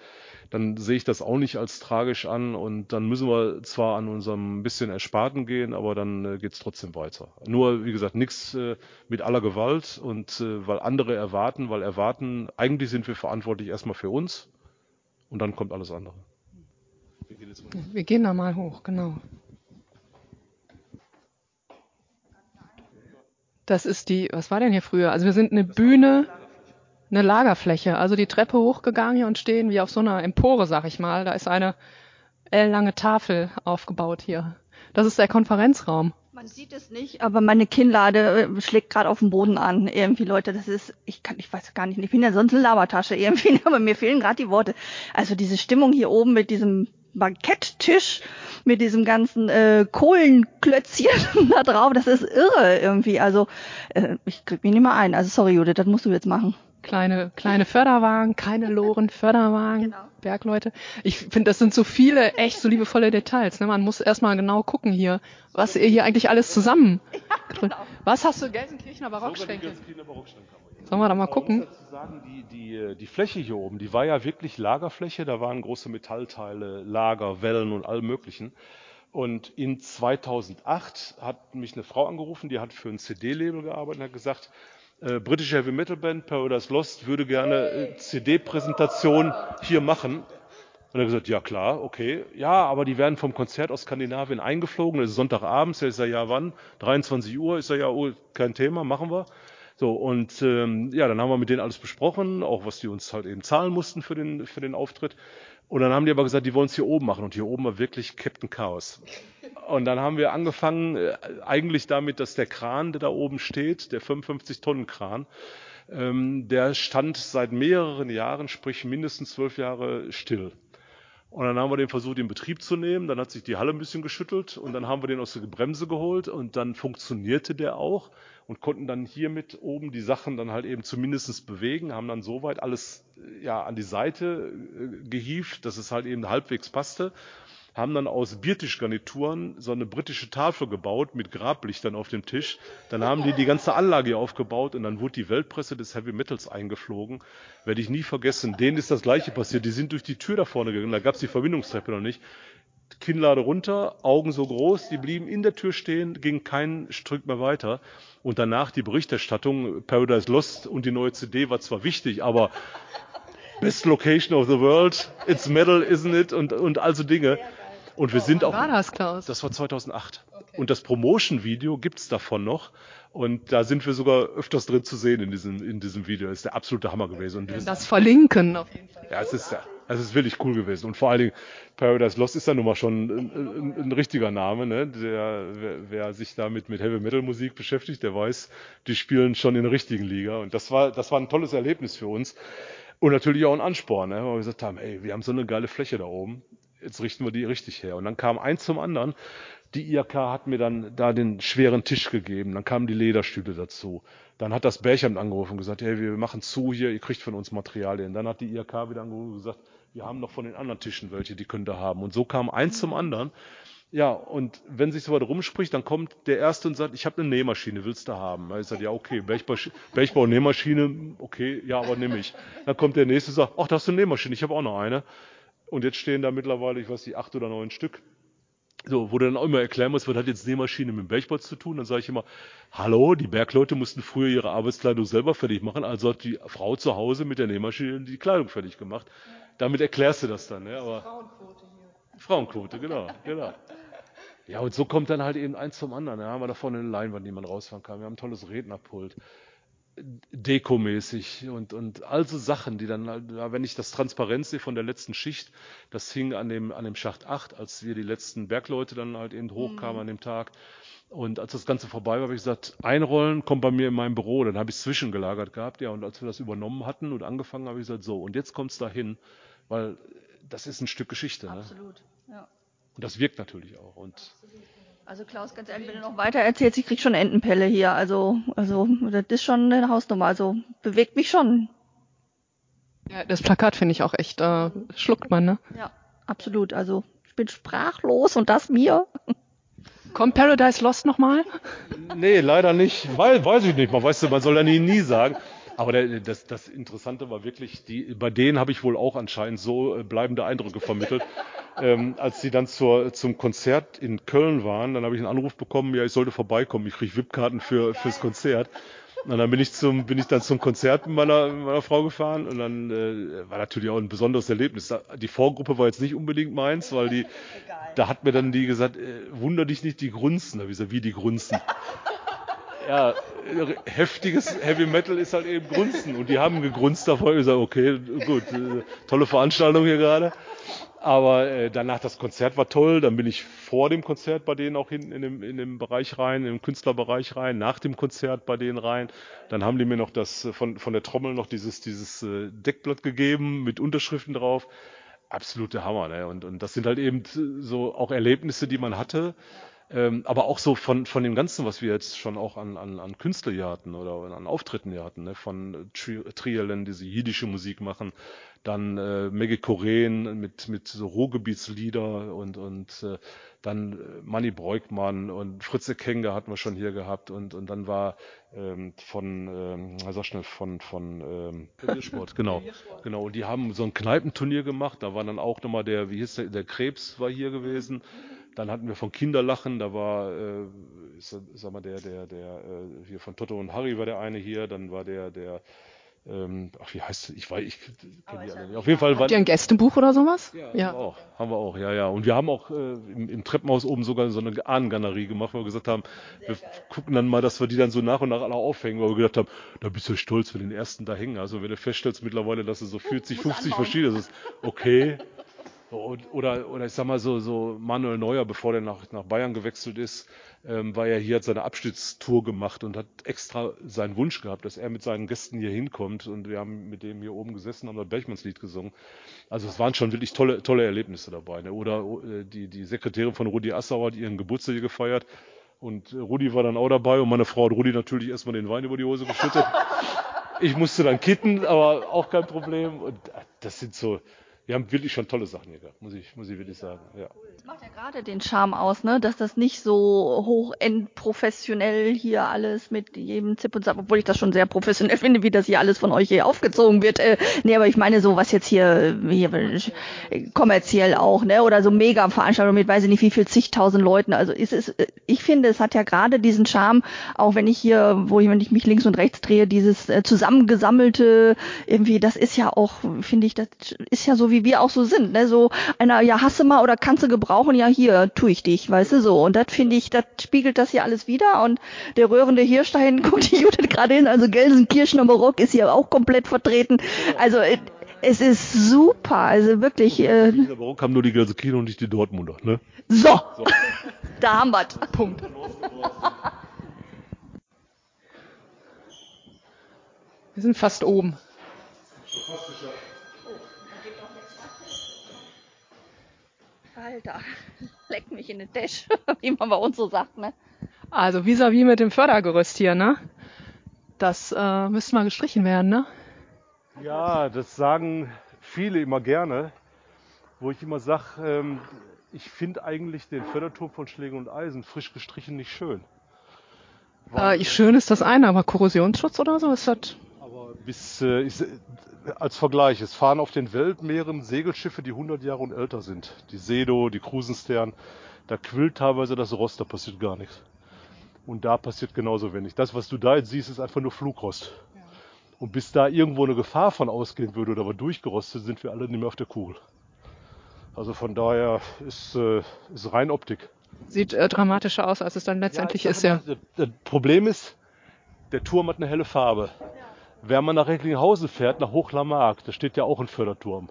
C: dann sehe ich das auch nicht als tragisch an. Und dann müssen wir zwar an unserem bisschen Ersparten gehen, aber dann äh, geht's trotzdem weiter. Nur, wie gesagt, nichts äh, mit aller Gewalt und äh, weil andere erwarten, weil erwarten, eigentlich sind wir verantwortlich erstmal für uns und dann kommt alles andere.
A: Wir gehen da mal hoch, genau. Das ist die, was war denn hier früher? Also wir sind eine Bühne, eine Lagerfläche, also die Treppe hochgegangen hier und stehen wie auf so einer Empore, sag ich mal. Da ist eine L-lange Tafel aufgebaut hier. Das ist der Konferenzraum.
B: Man sieht es nicht, aber meine Kinnlade äh, schlägt gerade auf den Boden an. Irgendwie, Leute, das ist, ich kann, ich weiß gar nicht, ich bin ja sonst eine Labertasche irgendwie, aber mir fehlen gerade die Worte. Also diese Stimmung hier oben mit diesem Banketttisch, mit diesem ganzen äh, Kohlenklötzchen da drauf, das ist irre irgendwie. Also äh, ich krieg mich nicht mehr ein. Also sorry, Judith, das musst du jetzt machen
A: kleine, kleine Förderwagen, keine Loren, Förderwagen, genau. Bergleute. Ich finde, das sind so viele echt so liebevolle Details. Ne? Man muss erstmal genau gucken hier, was ihr hier eigentlich alles zusammen. Ja, genau. Was hast du Gelsenkirchener Barockschränke? Sollen wir da mal gucken?
C: Sagen, die, die, die Fläche hier oben, die war ja wirklich Lagerfläche. Da waren große Metallteile, Lager, Wellen und allem Möglichen. Und in 2008 hat mich eine Frau angerufen, die hat für ein CD-Label gearbeitet und hat gesagt, äh, britische Heavy Metal Band Paradise Lost würde gerne äh, CD-Präsentation hier machen. Und er hat gesagt, ja klar, okay. Ja, aber die werden vom Konzert aus Skandinavien eingeflogen. Es ist Sonntagabend. Er ist ja, ja wann? 23 Uhr. Ist er ja, oh, kein Thema, machen wir. So, und ähm, ja, dann haben wir mit denen alles besprochen, auch was die uns halt eben zahlen mussten für den, für den Auftritt. Und dann haben die aber gesagt, die wollen es hier oben machen. Und hier oben war wirklich Captain Chaos. Und dann haben wir angefangen, äh, eigentlich damit, dass der Kran, der da oben steht, der 55-Tonnen-Kran, ähm, der stand seit mehreren Jahren, sprich mindestens zwölf Jahre still. Und dann haben wir den versucht, in Betrieb zu nehmen. Dann hat sich die Halle ein bisschen geschüttelt und dann haben wir den aus der Bremse geholt und dann funktionierte der auch und konnten dann hiermit oben die Sachen dann halt eben zumindest bewegen, haben dann soweit alles ja an die Seite äh, gehievt, dass es halt eben halbwegs passte haben dann aus Biertischgarnituren so eine britische Tafel gebaut mit Grablichtern auf dem Tisch. Dann haben die die ganze Anlage aufgebaut und dann wurde die Weltpresse des Heavy Metals eingeflogen. Werde ich nie vergessen. Denen ist das gleiche passiert. Die sind durch die Tür da vorne gegangen. Da gab es die Verbindungstreppe noch nicht. Kinnlade runter, Augen so groß, die blieben in der Tür stehen, ging kein Stück mehr weiter. Und danach die Berichterstattung, Paradise Lost und die neue CD war zwar wichtig, aber Best Location of the World, it's metal, isn't it? Und, und also Dinge. Und wir sind auch.
A: war das, Klaus?
C: Das war 2008. Okay. Und das Promotion-Video gibt's davon noch. Und da sind wir sogar öfters drin zu sehen in diesem, in diesem Video. Das ist der absolute Hammer gewesen. Und
A: das verlinken auf jeden Fall.
C: Ja, es ist, es ist wirklich cool gewesen. Und vor allen Dingen, Paradise Lost ist ja nun mal schon ein, ein, ein richtiger Name. Ne? Der, wer, wer, sich damit mit Heavy Metal Musik beschäftigt, der weiß, die spielen schon in der richtigen Liga. Und das war, das war ein tolles Erlebnis für uns. Und natürlich auch ein Ansporn, ne? weil wir gesagt haben, ey, wir haben so eine geile Fläche da oben jetzt richten wir die richtig her. Und dann kam eins zum anderen. Die IHK hat mir dann da den schweren Tisch gegeben. Dann kamen die Lederstühle dazu. Dann hat das Bärchamt angerufen und gesagt, hey, wir machen zu hier, ihr kriegt von uns Materialien. Dann hat die IHK wieder angerufen und gesagt, wir haben noch von den anderen Tischen welche, die könnt ihr haben. Und so kam eins zum anderen. Ja, und wenn sich so weit rumspricht, dann kommt der Erste und sagt, ich habe eine Nähmaschine, willst du haben? Ich sage, ja, okay, Bergbau Nähmaschine, okay, ja, aber nehme ich. Dann kommt der Nächste und sagt, ach, da hast du eine Nähmaschine, ich habe auch noch eine. Und jetzt stehen da mittlerweile, ich weiß nicht, acht oder neun Stück. So, wo du dann auch immer erklären musst, was hat jetzt Nähmaschine mit dem Bergbau zu tun? Dann sage ich immer, hallo, die Bergleute mussten früher ihre Arbeitskleidung selber fertig machen, also hat die Frau zu Hause mit der Nähmaschine die Kleidung fertig gemacht. Damit erklärst du das dann. Ne? Aber Frauenquote hier. Frauenquote, genau, genau. Ja, und so kommt dann halt eben eins zum anderen. Da haben wir da vorne eine Leinwand, die man rausfahren kann. Wir haben ein tolles Rednerpult dekomäßig und, und all so Sachen, die dann, halt, wenn ich das Transparenz sehe von der letzten Schicht, das hing an dem, an dem Schacht 8, als wir die letzten Bergleute dann halt eben hochkamen mhm. an dem Tag. Und als das Ganze vorbei war, habe ich gesagt, einrollen kommt bei mir in mein Büro. Dann habe ich es zwischengelagert gehabt, ja. Und als wir das übernommen hatten und angefangen, habe ich gesagt, so, und jetzt kommt es dahin, weil das ist ein Stück Geschichte. Ne?
B: Absolut, ne? ja.
C: Und das wirkt natürlich auch. Und
B: Absolut. Also Klaus, ganz ehrlich, wenn du noch weiter erzählst, ich krieg schon Entenpelle hier. Also, also das ist schon eine Hausnummer. Also bewegt mich schon.
A: Ja, das Plakat finde ich auch echt, äh, schluckt man, ne?
B: Ja, absolut. Also ich bin sprachlos und das mir.
A: Kommt Paradise Lost nochmal?
C: Nee, leider nicht. Weil, weiß ich nicht. Man weiß, man soll ja nie, nie sagen. Aber das, das Interessante war wirklich, die, bei denen habe ich wohl auch anscheinend so äh, bleibende Eindrücke vermittelt. ähm, als sie dann zur, zum Konzert in Köln waren, dann habe ich einen Anruf bekommen, ja, ich sollte vorbeikommen, ich kriege VIP-Karten für, fürs Konzert. Und dann bin ich zum, bin ich dann zum Konzert mit meiner, meiner Frau gefahren und dann äh, war natürlich auch ein besonderes Erlebnis. Die Vorgruppe war jetzt nicht unbedingt meins, weil die, da hat mir dann die gesagt, äh, wunder dich nicht, die grunzen. Da habe ich gesagt, wie die grunzen ja, heftiges Heavy Metal ist halt eben Grunzen. Und die haben gegrunzt davor. Ich gesagt, okay, gut, äh, tolle Veranstaltung hier gerade. Aber äh, danach das Konzert war toll. Dann bin ich vor dem Konzert bei denen auch hinten in dem, in dem Bereich rein, im Künstlerbereich rein, nach dem Konzert bei denen rein. Dann haben die mir noch das äh, von, von der Trommel noch dieses, dieses äh, Deckblatt gegeben mit Unterschriften drauf. Absolute Hammer, ne? Und, und das sind halt eben so auch Erlebnisse, die man hatte. Ähm, aber auch so von, von dem Ganzen, was wir jetzt schon auch an, an, an Künstler hier hatten oder an Auftritten hier hatten, ne? von Tri Trielen, die sie jiddische Musik machen, dann äh, Maggie Koren mit, mit so Ruhrgebietslieder und, und äh, dann äh, Manny Breukmann und Fritze Kenge hatten wir schon hier gehabt und, und dann war ähm, von, ähm, sag schnell, von, von ähm, Sport, genau, genau. Und die haben so ein Kneipenturnier gemacht, da war dann auch nochmal der, wie hieß der, der Krebs war hier gewesen. Dann hatten wir von Kinderlachen, da war, äh, sag mal, der, der, der, äh, hier von Toto und Harry war der eine hier, dann war der, der, ähm, ach, wie heißt es? Ich weiß, ich kenne die alle nicht. Auf jeden Fall
A: war. Habt ihr ein Gästebuch oder sowas?
C: Ja, ja. Haben wir auch. Haben wir auch, ja, ja. Und wir haben auch äh, im, im Treppenhaus oben sogar so eine Ahnengalerie gemacht, wo wir gesagt haben, wir gucken dann mal, dass wir die dann so nach und nach alle aufhängen, weil wir gedacht haben, da bist du stolz, wenn den ersten da hängen. Also wenn du feststellst mittlerweile, dass es so 40, 50 verschiedene ist, okay. Oder, oder ich sag mal so, so Manuel Neuer, bevor der nach, nach Bayern gewechselt ist, ähm, war ja hier, hat seine Abschiedstour gemacht und hat extra seinen Wunsch gehabt, dass er mit seinen Gästen hier hinkommt. Und wir haben mit dem hier oben gesessen, haben das Bergmannslied gesungen. Also es waren schon wirklich tolle, tolle Erlebnisse dabei. Ne? Oder äh, die, die Sekretärin von Rudi Assauer hat ihren Geburtstag hier gefeiert. Und äh, Rudi war dann auch dabei und meine Frau hat Rudi natürlich erstmal den Wein über die Hose geschüttet. Ich musste dann kitten, aber auch kein Problem. Und äh, das sind so, wir haben wirklich schon tolle Sachen hier gehabt, muss ich, muss ich wirklich sagen. Ja.
B: Das macht ja gerade den Charme aus, ne? dass das nicht so hochend professionell hier alles mit jedem Zip und Zap, obwohl ich das schon sehr professionell finde, wie das hier alles von euch hier aufgezogen wird. Äh, nee, aber ich meine so, was jetzt hier, hier kommerziell auch, ne? oder so mega Veranstaltungen mit weiß ich nicht wie viel zigtausend Leuten. Also ist es, ich finde, es hat ja gerade diesen Charme, auch wenn ich hier, wo ich, wenn ich mich links und rechts drehe, dieses äh, zusammengesammelte, irgendwie, das ist ja auch, finde ich, das ist ja so wie wir auch so sind, ne? So einer, ja, hasse mal oder kannst du gebrauchen, ja, hier, tu ich dich, weißt du so. Und das finde ich, das spiegelt das hier alles wieder. Und der rührende Hirsch dahin, guckt die Judith gerade hin, also Gelsenkirchener Barock ist hier auch komplett vertreten. Also äh, es ist super, also wirklich. Äh,
C: Dieser Barock haben nur die Gelsenkirchener und nicht die Dortmunder, ne?
B: So, so. da haben wir's. Punkt.
A: Wir sind fast oben.
B: Alter, leck mich in den Tisch, wie man bei uns so sagt, ne?
A: Also vis-à-vis -vis mit dem Fördergerüst hier, ne? Das äh, müsste mal gestrichen werden, ne?
C: Ja, das sagen viele immer gerne, wo ich immer sage, ähm, ich finde eigentlich den Förderturm von Schläge und Eisen frisch gestrichen nicht schön.
A: Äh, schön ist das eine, aber Korrosionsschutz oder so ist das.
C: Bis, äh, ich, als Vergleich, es fahren auf den Weltmeeren Segelschiffe, die 100 Jahre und älter sind. Die Sedo, die Cruisenstern. Da quillt teilweise das Rost, da passiert gar nichts. Und da passiert genauso wenig. Das, was du da jetzt siehst, ist einfach nur Flugrost. Ja. Und bis da irgendwo eine Gefahr von ausgehen würde oder wir durchgerostet, sind wir alle nicht mehr auf der Kugel. Also von daher ist, äh, ist rein Optik.
A: Sieht äh, dramatischer aus, als es dann letztendlich ja, ist, ja.
C: Das Problem ist, der Turm hat eine helle Farbe. Wenn man nach Recklinghausen fährt, nach Hochlarmark, da steht ja auch ein Förderturm.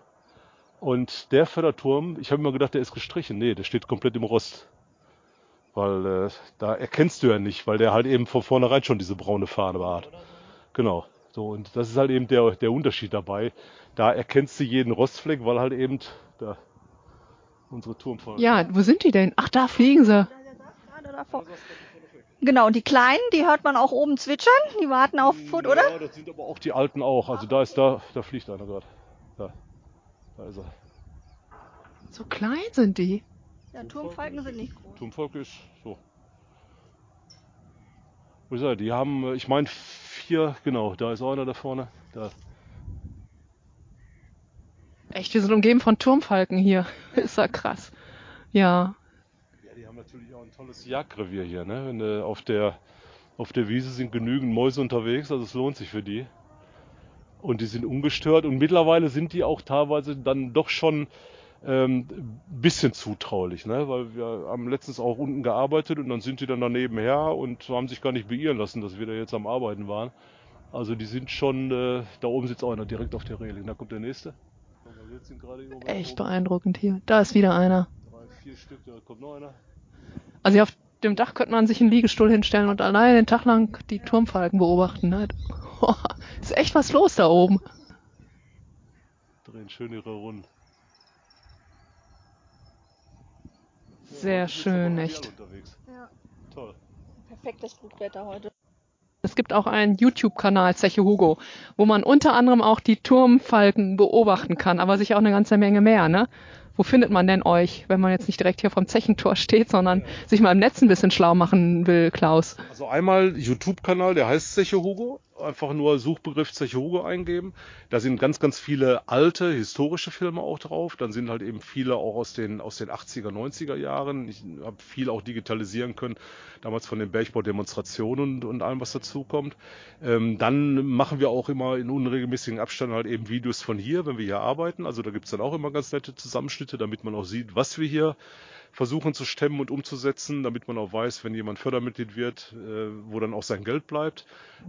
C: Und der Förderturm, ich habe immer gedacht, der ist gestrichen. Nee, der steht komplett im Rost. Weil äh, da erkennst du ja nicht, weil der halt eben von vornherein schon diese braune Fahne hat. Genau. So, und das ist halt eben der, der Unterschied dabei. Da erkennst du jeden Rostfleck, weil halt eben da unsere Turmfahne.
A: Ja, wo sind die denn? Ach, da fliegen sie.
B: Genau, und die Kleinen, die hört man auch oben zwitschern, die warten auf Food, oder?
C: Ja, das sind aber auch die Alten auch. Also da ist da, da fliegt einer gerade. Da, da ist er.
A: So klein sind die.
B: Ja, Turmfalken sind nicht groß.
C: Turmfalke ist so. Wo ist er? Die haben, ich meine, vier, genau, da ist einer da vorne. Da.
A: Echt, wir sind umgeben von Turmfalken hier. ist ja krass. Ja,
C: natürlich auch ein tolles Jagdrevier hier. Ne? Wenn, äh, auf, der, auf der Wiese sind genügend Mäuse unterwegs, also es lohnt sich für die. Und die sind ungestört und mittlerweile sind die auch teilweise dann doch schon ähm, bisschen zutraulich, ne? weil wir haben letztens auch unten gearbeitet und dann sind die dann daneben her und haben sich gar nicht beirren lassen, dass wir da jetzt am Arbeiten waren. Also die sind schon, äh, da oben sitzt auch einer direkt auf der Reling, da kommt der nächste.
A: Echt beeindruckend hier. Da ist wieder einer.
C: Drei, vier Stück, da kommt noch einer.
A: Also hier auf dem Dach könnte man sich einen Liegestuhl hinstellen und alleine den Tag lang die Turmfalken beobachten. Ne? Ist echt was los da oben.
C: Drehen schön ihre Runden.
A: Sehr schön, echt.
B: Ja.
C: Toll.
B: Perfektes Flugwetter heute.
A: Es gibt auch einen YouTube-Kanal, Zeche Hugo, wo man unter anderem auch die Turmfalken beobachten kann, aber sicher auch eine ganze Menge mehr, ne? Wo findet man denn euch, wenn man jetzt nicht direkt hier vom Zechentor steht, sondern sich mal im Netz ein bisschen schlau machen will, Klaus?
C: Also einmal YouTube-Kanal, der heißt Zeche Hugo. Einfach nur Suchbegriff Zeche Hugo eingeben. Da sind ganz, ganz viele alte, historische Filme auch drauf. Dann sind halt eben viele auch aus den, aus den 80er, 90er Jahren. Ich habe viel auch digitalisieren können, damals von den Bergbau-Demonstrationen und, und allem, was dazukommt. Ähm, dann machen wir auch immer in unregelmäßigen Abständen halt eben Videos von hier, wenn wir hier arbeiten. Also da gibt's dann auch immer ganz nette Zusammenschnitte, damit man auch sieht, was wir hier versuchen zu stemmen und umzusetzen, damit man auch weiß, wenn jemand Fördermitglied wird, äh, wo dann auch sein Geld bleibt.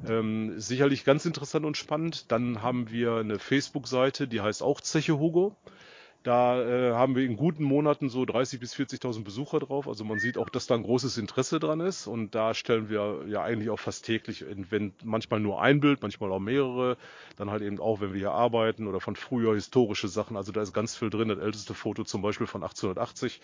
C: Ähm, sicherlich ganz interessant und spannend. Dann haben wir eine Facebook-Seite, die heißt auch Zeche Hugo. Da äh, haben wir in guten Monaten so 30.000 bis 40.000 Besucher drauf. Also man sieht auch, dass da ein großes Interesse dran ist. Und da stellen wir ja eigentlich auch fast täglich, wenn manchmal nur ein Bild, manchmal auch mehrere. Dann halt eben auch, wenn wir hier arbeiten oder von früher historische Sachen. Also da ist ganz viel drin. Das älteste Foto zum Beispiel von 1880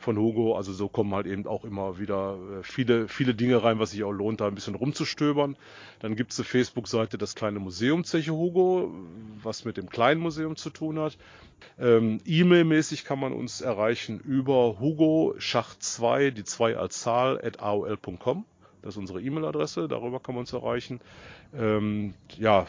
C: von Hugo. Also so kommen halt eben auch immer wieder äh, viele, viele Dinge rein, was sich auch lohnt, da ein bisschen rumzustöbern. Dann gibt es eine Facebook-Seite, das kleine Museum Zeche Hugo, was mit dem kleinen Museum zu tun hat. Ähm, E-Mail-mäßig kann man uns erreichen über Hugo Schacht 2, die 2 als Zahl, at aol.com. Das ist unsere E-Mail-Adresse, darüber kann man uns erreichen. Ähm, ja,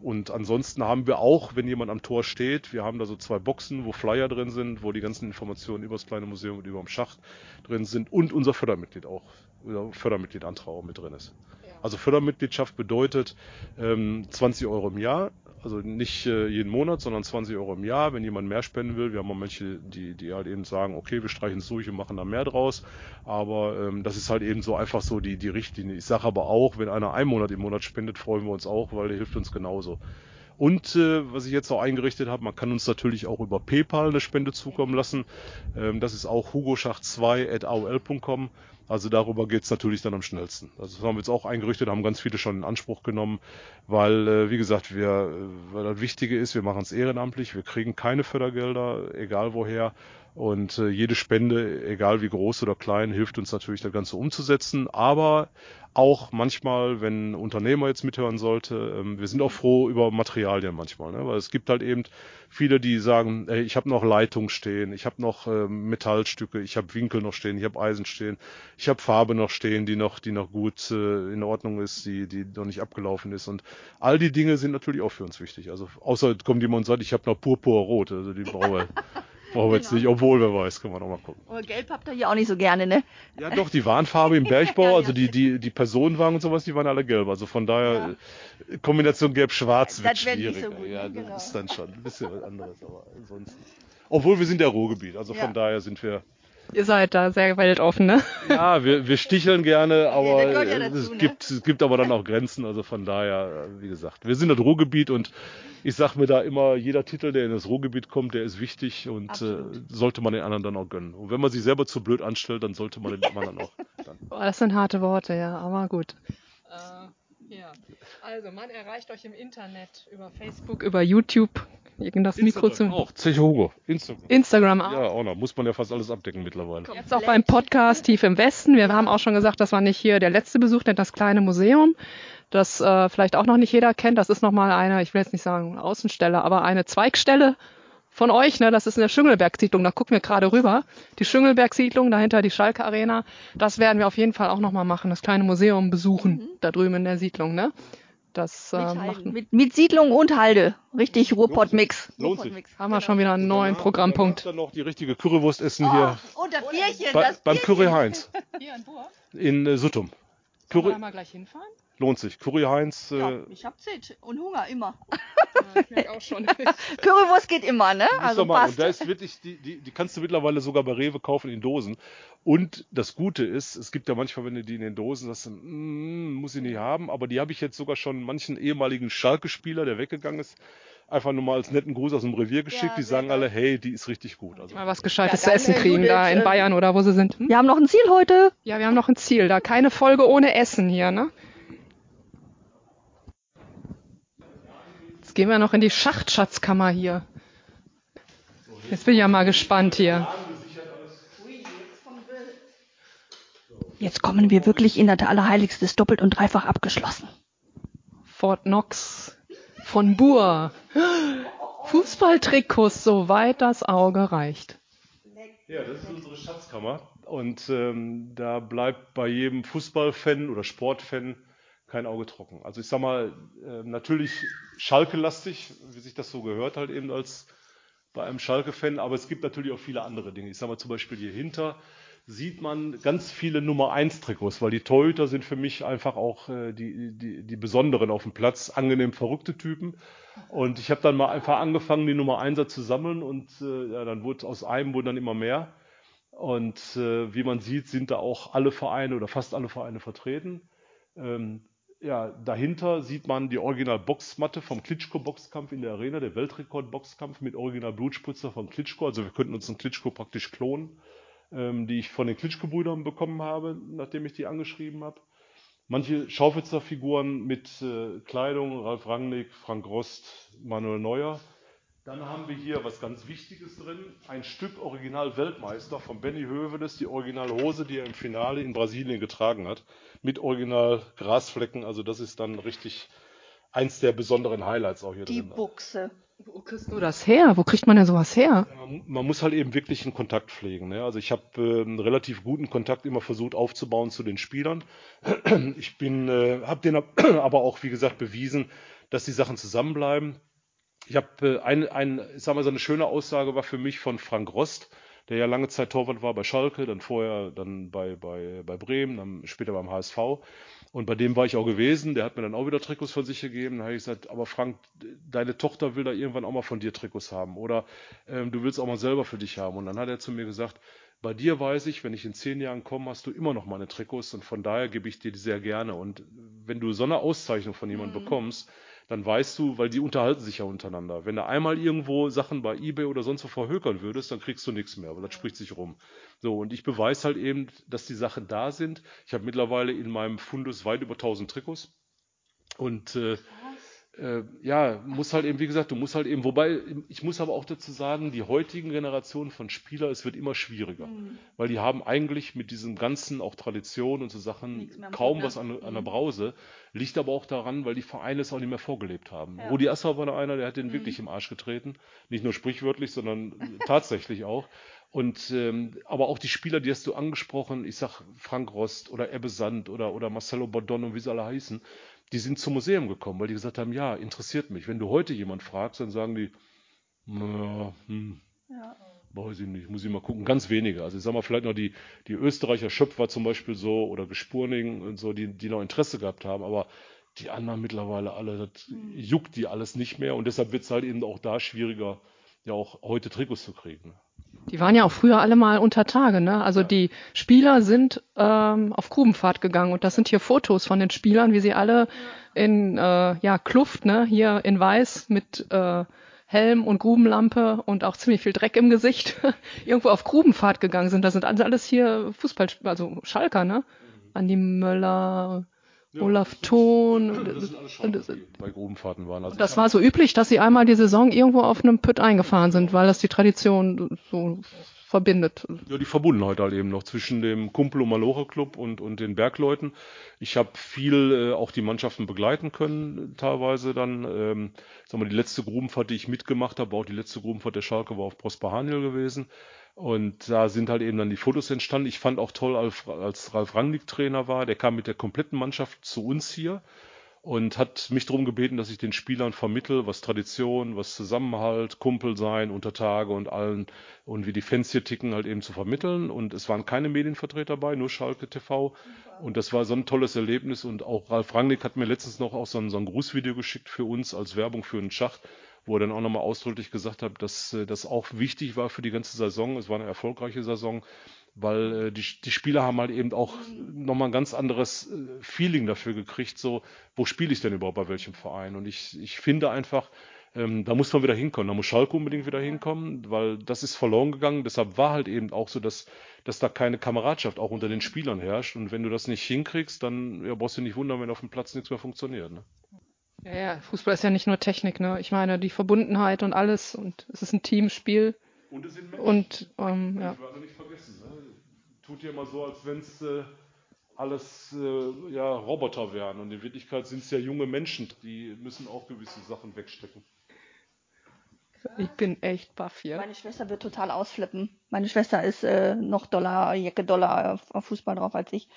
C: und ansonsten haben wir auch, wenn jemand am Tor steht, wir haben da so zwei Boxen, wo Flyer drin sind, wo die ganzen Informationen über das kleine Museum und über dem Schacht drin sind und unser Fördermitglied auch, unser Fördermitgliedantrag auch mit drin ist. Also Fördermitgliedschaft bedeutet ähm, 20 Euro im Jahr, also nicht äh, jeden Monat, sondern 20 Euro im Jahr. Wenn jemand mehr spenden will, wir haben auch manche, die, die halt eben sagen, okay, wir streichen es durch und machen da mehr draus. Aber ähm, das ist halt eben so einfach so die, die Richtlinie. Ich sage aber auch, wenn einer einen Monat im Monat spendet, freuen wir uns auch, weil der hilft uns genauso. Und äh, was ich jetzt auch eingerichtet habe, man kann uns natürlich auch über PayPal eine Spende zukommen lassen. Ähm, das ist auch hugoschacht2.aol.com. Also darüber geht's natürlich dann am schnellsten. Also das haben wir jetzt auch eingerichtet, haben ganz viele schon in Anspruch genommen, weil, äh, wie gesagt, wir, äh, weil das Wichtige ist, wir machen es ehrenamtlich, wir kriegen keine Fördergelder, egal woher. Und äh, jede Spende, egal wie groß oder klein, hilft uns natürlich, das Ganze umzusetzen. Aber auch manchmal, wenn Unternehmer jetzt mithören sollte, ähm, wir sind auch froh über Materialien manchmal, ne? weil es gibt halt eben viele, die sagen, ey, ich habe noch Leitung stehen, ich habe noch ähm, Metallstücke, ich habe Winkel noch stehen, ich habe Eisen stehen, ich habe Farbe noch stehen, die noch, die noch gut äh, in Ordnung ist, die, die noch nicht abgelaufen ist und all die Dinge sind natürlich auch für uns wichtig. Also außer kommt jemand und sagt, ich habe noch Purpurrot, also die wir, brauchen wir jetzt nicht, obwohl wer weiß, können wir noch mal gucken.
B: Aber Gelb habt ihr hier auch nicht so gerne, ne?
C: Ja, doch, die Warnfarbe im Bergbau, also die, die, die Personenwagen und sowas, die waren alle gelb. Also von daher, äh, Kombination gelb-schwarz wird schwieriger.
B: so gut,
C: ja,
B: ne?
C: das
B: Genau.
C: ist dann schon ein bisschen was anderes, aber ansonsten. Obwohl wir sind der Ruhrgebiet, also von
B: Ja.
C: daher sind wir,
A: Ihr seid da sehr weltoffen, ne?
C: ja, wir, wir sticheln gerne, aber
B: gehört ja
C: äh,
B: dazu,
C: es
B: ne?
C: gibt, es gibt aber dann auch Grenzen, also von daher, äh, wie gesagt, wir sind das Ruhrgebiet und ich sag mir da immer, jeder Titel, der in das Ruhrgebiet kommt, der ist wichtig und äh, sollte man den anderen dann auch gönnen. Und wenn man sich selber zu blöd anstellt, dann sollte man den anderen auch dann.
A: Boah, das sind harte Worte, ja, aber gut. Ja. Also, man erreicht euch im Internet über Facebook, über YouTube, gegen das Mikro zu.
C: auch, Zeche Hugo, Instagram.
A: Instagram auch.
C: Ja, auch noch. Muss man ja fast alles abdecken mittlerweile.
A: Jetzt auch beim Podcast Tief im Westen. Wir haben auch schon gesagt, das war nicht hier der letzte Besuch, denn das kleine Museum, das äh, vielleicht auch noch nicht jeder kennt. Das ist nochmal eine, ich will jetzt nicht sagen Außenstelle, aber eine Zweigstelle von euch. Ne? Das ist in der Schüngelberg-Siedlung. Da gucken wir gerade rüber. Die Schüngelberg-Siedlung, dahinter die Schalke Arena. Das werden wir auf jeden Fall auch nochmal machen. Das kleine Museum besuchen, da drüben in der Siedlung. Ne? Das äh,
B: Mit,
A: macht,
B: Halden. mit, mit Siedlung und Halde. Richtig Ruhrpott-Mix.
C: Lohnt sich.
B: Ruhrpott-Mix.
A: haben wir schon wieder einen neuen
C: Danach-
A: Programmpunkt.
C: Dann noch die richtige Currywurst essen hier
B: Oh, und das Bierchen,
C: bei,
B: das
C: beim
B: Bierchen.
C: Curry Heinz
A: Hier in Burg.
C: in äh, Suttum.
A: Können wir
C: Curry,
A: da mal gleich hinfahren?
C: lohnt sich. Curry Heinz, äh,
B: Ja, ich hab Zeit und Hunger immer.
A: Ja, ich merke auch schon.
B: Currywurst geht immer, ne? Also
C: mal.
B: passt.
C: Und da ist wirklich, die, die, die kannst du mittlerweile sogar bei Rewe kaufen in Dosen. Und das Gute ist, es gibt ja manchmal, wenn du die in den Dosen hast, mm, muss ich nicht haben, aber die habe ich jetzt sogar schon manchen ehemaligen Schalke-Spieler, der weggegangen ist, einfach nur mal als netten Gruß aus dem Revier geschickt. Ja, die sagen alle, hey, die ist richtig gut.
A: Also mal was Gescheites ja, zu essen kriegen da in Bayern oder wo sie sind.
B: Hm? Wir haben noch ein Ziel heute.
A: Ja, wir haben noch ein Ziel. Da keine Folge ohne Essen hier, ne? Jetzt gehen wir noch in die Schachtschatzkammer hier. Jetzt bin ich ja mal gespannt hier.
B: Jetzt kommen wir wirklich in das Allerheiligste, ist doppelt und dreifach abgeschlossen.
A: Fort Knox von Bur. Fußballtrikots, soweit das Auge reicht.
C: Ja, das ist unsere Schatzkammer. Und ähm, da bleibt bei jedem Fußballfan oder Sportfan kein Auge trocken. Also ich sag mal, äh, natürlich Schalke-lastig, wie sich das so gehört halt eben als bei einem Schalke-Fan, aber es gibt natürlich auch viele andere Dinge. Ich sag mal zum Beispiel hier hinter sieht man ganz viele Nummer 1 Trikots, weil die Torhüter sind für mich einfach auch äh, die, die, die besonderen auf dem Platz, angenehm verrückte Typen. Und ich habe dann mal einfach angefangen, die Nummer 1er zu sammeln und äh, ja, dann wurde aus einem wurden dann immer mehr. Und äh, wie man sieht, sind da auch alle Vereine oder fast alle Vereine vertreten. Ähm, ja, dahinter sieht man die Original-Boxmatte vom Klitschko-Boxkampf in der Arena, der Weltrekord-Boxkampf mit Original-Blutspritzer von Klitschko. Also wir könnten uns einen Klitschko praktisch klonen ähm, die ich von den Klitschko-Brüdern bekommen habe, nachdem ich die angeschrieben habe. Manche Schaufensterfiguren mit äh, Kleidung, Ralf Rangnick, Frank Rost, Manuel Neuer. Dann haben wir hier was ganz Wichtiges drin, ein Stück Original-Weltmeister von Benny Hövedes, die Original-Hose, die er im Finale in Brasilien getragen hat, mit Original-Grasflecken. Also das ist dann richtig eins der besonderen Highlights auch hier
B: die drin. Die Buchse.
A: Wo kriegst du das her? Wo kriegt man denn sowas her?
C: Man muss halt eben wirklich einen Kontakt pflegen. Ne? Also ich habe äh, einen relativ guten Kontakt immer versucht aufzubauen zu den Spielern. Ich bin, äh, habe den aber auch, wie gesagt, bewiesen, dass die Sachen zusammenbleiben. Ich habe äh, ein, ein, sag mal, so eine schöne Aussage war für mich von Frank Rost, der ja lange Zeit Torwart war bei Schalke, dann vorher dann bei, bei, bei Bremen, dann später beim HSV. Und bei dem war ich auch gewesen, der hat mir dann auch wieder Trikots von sich gegeben. Da habe ich gesagt, aber Frank, deine Tochter will da irgendwann auch mal von dir Trikots haben oder ähm, du willst auch mal selber für dich haben. Und dann hat er zu mir gesagt, bei dir weiß ich, wenn ich in zehn Jahren komme, hast du immer noch meine Trikots und von daher gebe ich dir die sehr gerne. Und wenn du so eine Auszeichnung von jemandem mhm. bekommst, dann weißt du, weil die unterhalten sich ja untereinander. Wenn du einmal irgendwo Sachen bei eBay oder sonst wo verhökern würdest, dann kriegst du nichts mehr, weil das spricht sich rum. So, und ich beweise halt eben, dass die Sachen da sind. Ich habe mittlerweile in meinem Fundus weit über 1000 Trikots. Und äh, äh, ja, muss halt eben, wie gesagt, du musst halt eben, wobei, ich muss aber auch dazu sagen, die heutigen Generationen von Spielern, es wird immer schwieriger, mhm. weil die haben eigentlich mit diesem ganzen, auch Tradition und so Sachen, kaum was an, an der mhm. Brause, liegt aber auch daran, weil die Vereine es auch nicht mehr vorgelebt haben. Ja. Rudi Assau war da einer, der hat den mhm. wirklich im Arsch getreten, nicht nur sprichwörtlich, sondern tatsächlich auch. Und ähm, aber auch die Spieler, die hast du angesprochen, ich sag Frank Rost oder Ebbe Sand oder, oder Marcelo Bordon und wie sie alle heißen, die sind zum Museum gekommen, weil die gesagt haben, ja, interessiert mich. Wenn du heute jemand fragst, dann sagen die, na, hm, ja. weiß ich nicht, muss ich mal gucken, ganz wenige. Also ich sag mal, vielleicht noch die, die Österreicher Schöpfer zum Beispiel so oder Gespurning und so, die, die noch Interesse gehabt haben, aber die anderen mittlerweile alle, das mhm. juckt die alles nicht mehr und deshalb wird es halt eben auch da schwieriger, ja auch heute Trikots zu kriegen.
A: Die waren ja auch früher alle mal unter Tage, ne? Also ja. die Spieler sind ähm, auf Grubenfahrt gegangen und das sind hier Fotos von den Spielern, wie sie alle in äh, ja Kluft, ne? Hier in Weiß mit äh, Helm und Grubenlampe und auch ziemlich viel Dreck im Gesicht irgendwo auf Grubenfahrt gegangen sind. Das sind also alles hier Fußball, also Schalker, ne? Andi Möller, ja, Olaf Thon. Das,
C: bei Grubenfahrten waren.
A: Also das war so üblich, dass sie einmal die Saison irgendwo auf einem Pütt eingefahren sind, weil das die Tradition so verbindet.
C: Ja, die Verbundenheit halt eben noch zwischen dem Kumpel und Maloche Club und, und den Bergleuten. Ich habe viel äh, auch die Mannschaften begleiten können, teilweise dann. Ähm, sagen wir, die letzte Grubenfahrt, die ich mitgemacht habe, auch die letzte Grubenfahrt der Schalke war auf Prosper Haniel gewesen. Und da sind halt eben dann die Fotos entstanden. Ich fand auch toll, als, als Ralf Rangnick Trainer war, der kam mit der kompletten Mannschaft zu uns hier und hat mich darum gebeten, dass ich den Spielern vermittel, was Tradition, was Zusammenhalt, Kumpel sein, unter Tage und allen und wie die Fans hier ticken, halt eben zu vermitteln. Und es waren keine Medienvertreter dabei, nur Schalke TV. Und das war so ein tolles Erlebnis. Und auch Ralf Rangnick hat mir letztens noch auch so ein, so ein Grußvideo geschickt für uns als Werbung für einen Schacht wo er dann auch nochmal ausdrücklich gesagt hat, dass äh, das auch wichtig war für die ganze Saison. Es war eine erfolgreiche Saison, weil äh, die, die Spieler haben halt eben auch nochmal ein ganz anderes äh, Feeling dafür gekriegt, so, wo spiele ich denn überhaupt bei welchem Verein? Und ich, ich finde einfach, ähm, da muss man wieder hinkommen, da muss Schalke unbedingt wieder hinkommen, weil das ist verloren gegangen. Deshalb war halt eben auch so, dass, dass da keine Kameradschaft auch unter den Spielern herrscht. Und wenn du das nicht hinkriegst, dann ja, brauchst du nicht wundern, wenn auf dem Platz nichts mehr funktioniert. Ne?
A: Ja, ja, Fußball ist ja nicht nur Technik, ne? Ich meine, die Verbundenheit und alles und es ist ein Teamspiel.
C: Und es sind
A: Menschen. Und ähm, ja.
C: Ich nicht vergessen, ne? Tut ja immer so, als wenn es äh, alles äh, ja, Roboter wären. Und in Wirklichkeit sind es ja junge Menschen, die müssen auch gewisse Sachen wegstecken.
A: Ich bin echt baff hier.
B: Meine Schwester wird total ausflippen. Meine Schwester ist äh, noch Dollar, Jacke Dollar auf, auf, Fußball drauf als ich.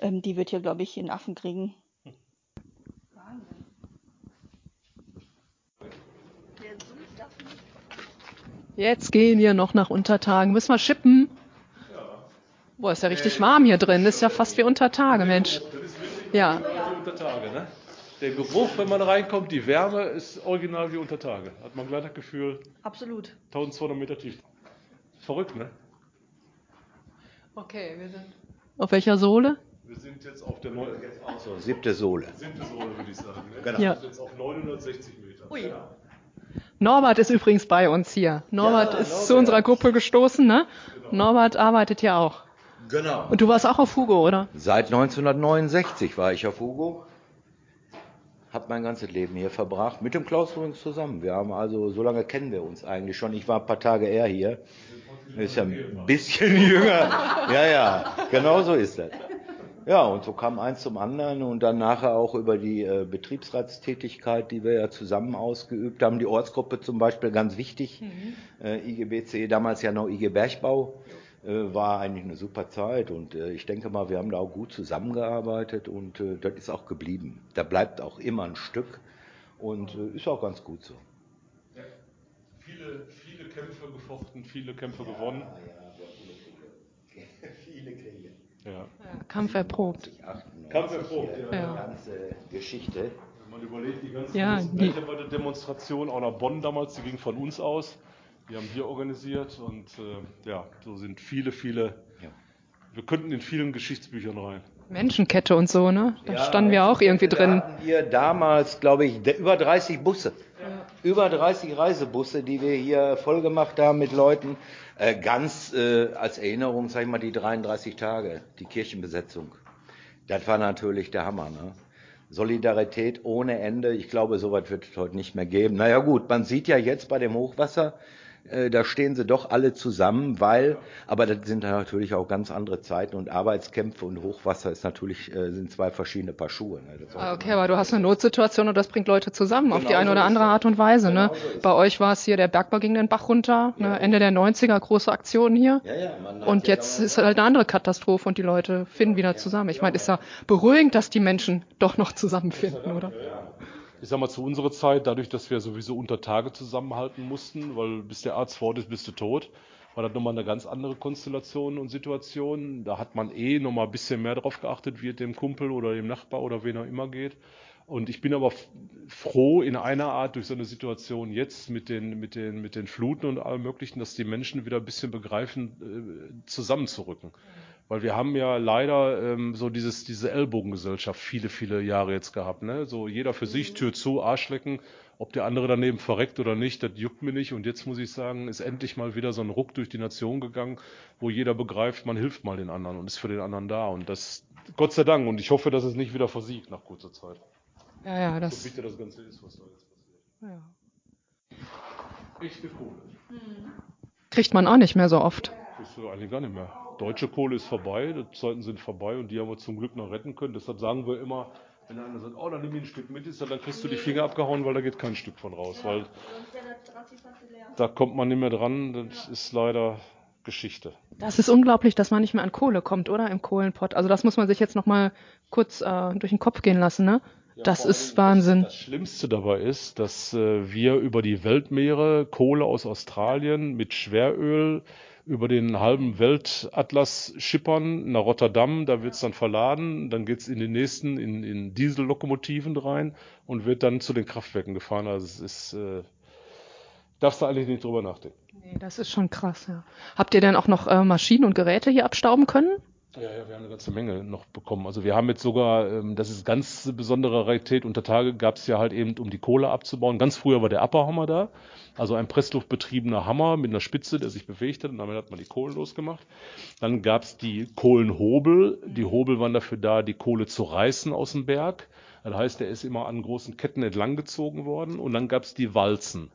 B: Ähm, die wird hier, glaube ich, einen Affen kriegen.
A: Jetzt gehen wir noch nach Untertagen. Müssen wir schippen? Ja. Boah, ist ja richtig warm hier drin. Ist ja fast wie Untertage, Mensch. Das ist ja.
C: wie Untertage, ne? Der Geruch, wenn man reinkommt, die Wärme ist original wie Untertage. Hat man gleich das Gefühl.
B: Absolut.
C: 1200 Meter tief. Verrückt, ne?
A: Okay, wir sind. Auf welcher Sohle?
C: Wir sind jetzt auf der neuen.
D: So, siebte Sohle.
C: Siebte Sohle, würde ich sagen. Ne?
A: Genau. Ja.
C: Wir sind jetzt auf 960 Meter. Ui. Ja.
A: Norbert ist übrigens bei uns hier. Norbert ja, ist Norbert. zu unserer Gruppe gestoßen, ne? Genau. Norbert arbeitet ja auch.
D: Genau.
A: Und du warst auch auf Hugo, oder?
D: Seit 1969 war ich auf Hugo. Hab mein ganzes Leben hier verbracht, mit dem Klaus übrigens zusammen. Wir haben also, so lange kennen wir uns eigentlich schon. Ich war ein paar Tage eher hier. Ist ja ein bisschen jünger. Ja, ja, genau so ist das. Ja, und so kam eins zum anderen und dann nachher auch über die äh, Betriebsratstätigkeit, die wir ja zusammen ausgeübt haben. Die Ortsgruppe zum Beispiel ganz wichtig. Mhm. Äh, IGBC, damals ja noch IG Bergbau, äh, war eigentlich eine super Zeit und äh, ich denke mal, wir haben da auch gut zusammengearbeitet und äh, das ist auch geblieben. Da bleibt auch immer ein Stück und äh, ist auch ganz gut so.
C: Ja. Viele, viele Kämpfe gefochten, viele Kämpfe ja, gewonnen.
D: Ja.
A: Ja. Kampf erprobt.
C: Kampf erprobt,
D: ja. ja. ganze Geschichte.
C: Wenn man überlegt, die ganze
A: ja, die
C: Demonstration auch nach Bonn damals, die ging von uns aus. Die haben wir organisiert und äh, ja, so sind viele, viele. Ja. Wir könnten in vielen Geschichtsbüchern rein.
A: Menschenkette und so, ne? Da ja, standen wir auch irgendwie drin.
D: Da hatten wir damals, glaube ich, über 30 Busse. Über 30 Reisebusse, die wir hier voll gemacht haben mit Leuten. Äh, ganz äh, als Erinnerung, sag ich mal, die 33 Tage, die Kirchenbesetzung. Das war natürlich der Hammer, ne? Solidarität ohne Ende. Ich glaube, so weit wird es heute nicht mehr geben. Naja gut, man sieht ja jetzt bei dem Hochwasser, äh, da stehen sie doch alle zusammen, weil, aber das sind natürlich auch ganz andere Zeiten und Arbeitskämpfe und Hochwasser ist natürlich, äh, sind zwei verschiedene Paar Schuhe. Ne?
A: Okay, aber du hast eine Notsituation und das bringt Leute zusammen genau auf die eine oder andere Art und Weise. Ne? Genau ne? So Bei euch war es hier, der Bergbau ging den Bach runter, ne? ja. ne? Ende der 90er, große Aktion hier. Ja, ja, und jetzt ist halt eine andere Katastrophe und die Leute finden wieder zusammen. Ich meine, ist ja beruhigend, dass die Menschen doch noch zusammenfinden, oder?
C: Ich sag mal, zu unserer Zeit, dadurch, dass wir sowieso unter Tage zusammenhalten mussten, weil bis der Arzt fort ist, bist du tot, war das nochmal eine ganz andere Konstellation und Situation. Da hat man eh nochmal ein bisschen mehr drauf geachtet, wie es dem Kumpel oder dem Nachbar oder wen auch immer geht. Und ich bin aber froh in einer Art durch so eine Situation jetzt mit den, mit den, mit den Fluten und allem Möglichen, dass die Menschen wieder ein bisschen begreifen, äh, zusammenzurücken. Weil wir haben ja leider ähm, so dieses, diese Ellbogengesellschaft viele, viele Jahre jetzt gehabt. Ne? So jeder für sich, Tür zu, Arschlecken. Ob der andere daneben verreckt oder nicht, das juckt mir nicht. Und jetzt muss ich sagen, ist endlich mal wieder so ein Ruck durch die Nation gegangen, wo jeder begreift, man hilft mal den anderen und ist für den anderen da. Und das, Gott sei Dank. Und ich hoffe, dass es nicht wieder versiegt nach kurzer Zeit.
A: Ja, ja, das.
C: So bitter das Ganze ist, was da jetzt passiert. Ja. Echte Kohle.
A: Kriegt man auch nicht mehr so oft.
C: Kriegst du eigentlich gar nicht mehr deutsche Kohle ist vorbei, die Zeiten sind vorbei und die haben wir zum Glück noch retten können. Deshalb sagen wir immer, wenn einer sagt, oh, dann nimm ich ein Stück mit, ist, dann kriegst du die Finger abgehauen, weil da geht kein Stück von raus. Weil da kommt man nicht mehr dran, das ist leider Geschichte.
A: Das ist unglaublich, dass man nicht mehr an Kohle kommt, oder? Im Kohlenpott. Also das muss man sich jetzt nochmal kurz äh, durch den Kopf gehen lassen, ne? Ja, das ist Wahnsinn.
C: Das, das, Schlimmste dabei ist, dass äh, wir über die Weltmeere Kohle aus Australien mit Schweröl über den halben Weltatlas schippern nach Rotterdam, da wird es dann verladen, dann geht es in den nächsten, in, in Diesellokomotiven rein und wird dann zu den Kraftwerken gefahren. Also es ist äh, darfst du eigentlich nicht drüber nachdenken.
A: Nee, das ist schon krass, ja. Habt ihr denn auch noch äh, Maschinen und Geräte hier abstauben können?
C: Ja, ja, wir haben eine ganze Menge noch bekommen. Also wir haben jetzt sogar, ähm, das ist ganz besondere Rarität, unter Tage gab es ja halt eben, um die Kohle abzubauen. Ganz früher war der Upperhammer da, also ein pressluftbetriebener Hammer mit einer Spitze, der sich bewegt hat und damit hat man die Kohlen losgemacht. Dann gab es die Kohlenhobel. Die Hobel waren dafür da, die Kohle zu reißen aus dem Berg. Das heißt, der ist immer an großen Ketten entlang gezogen worden. Und dann gab es die Walzen.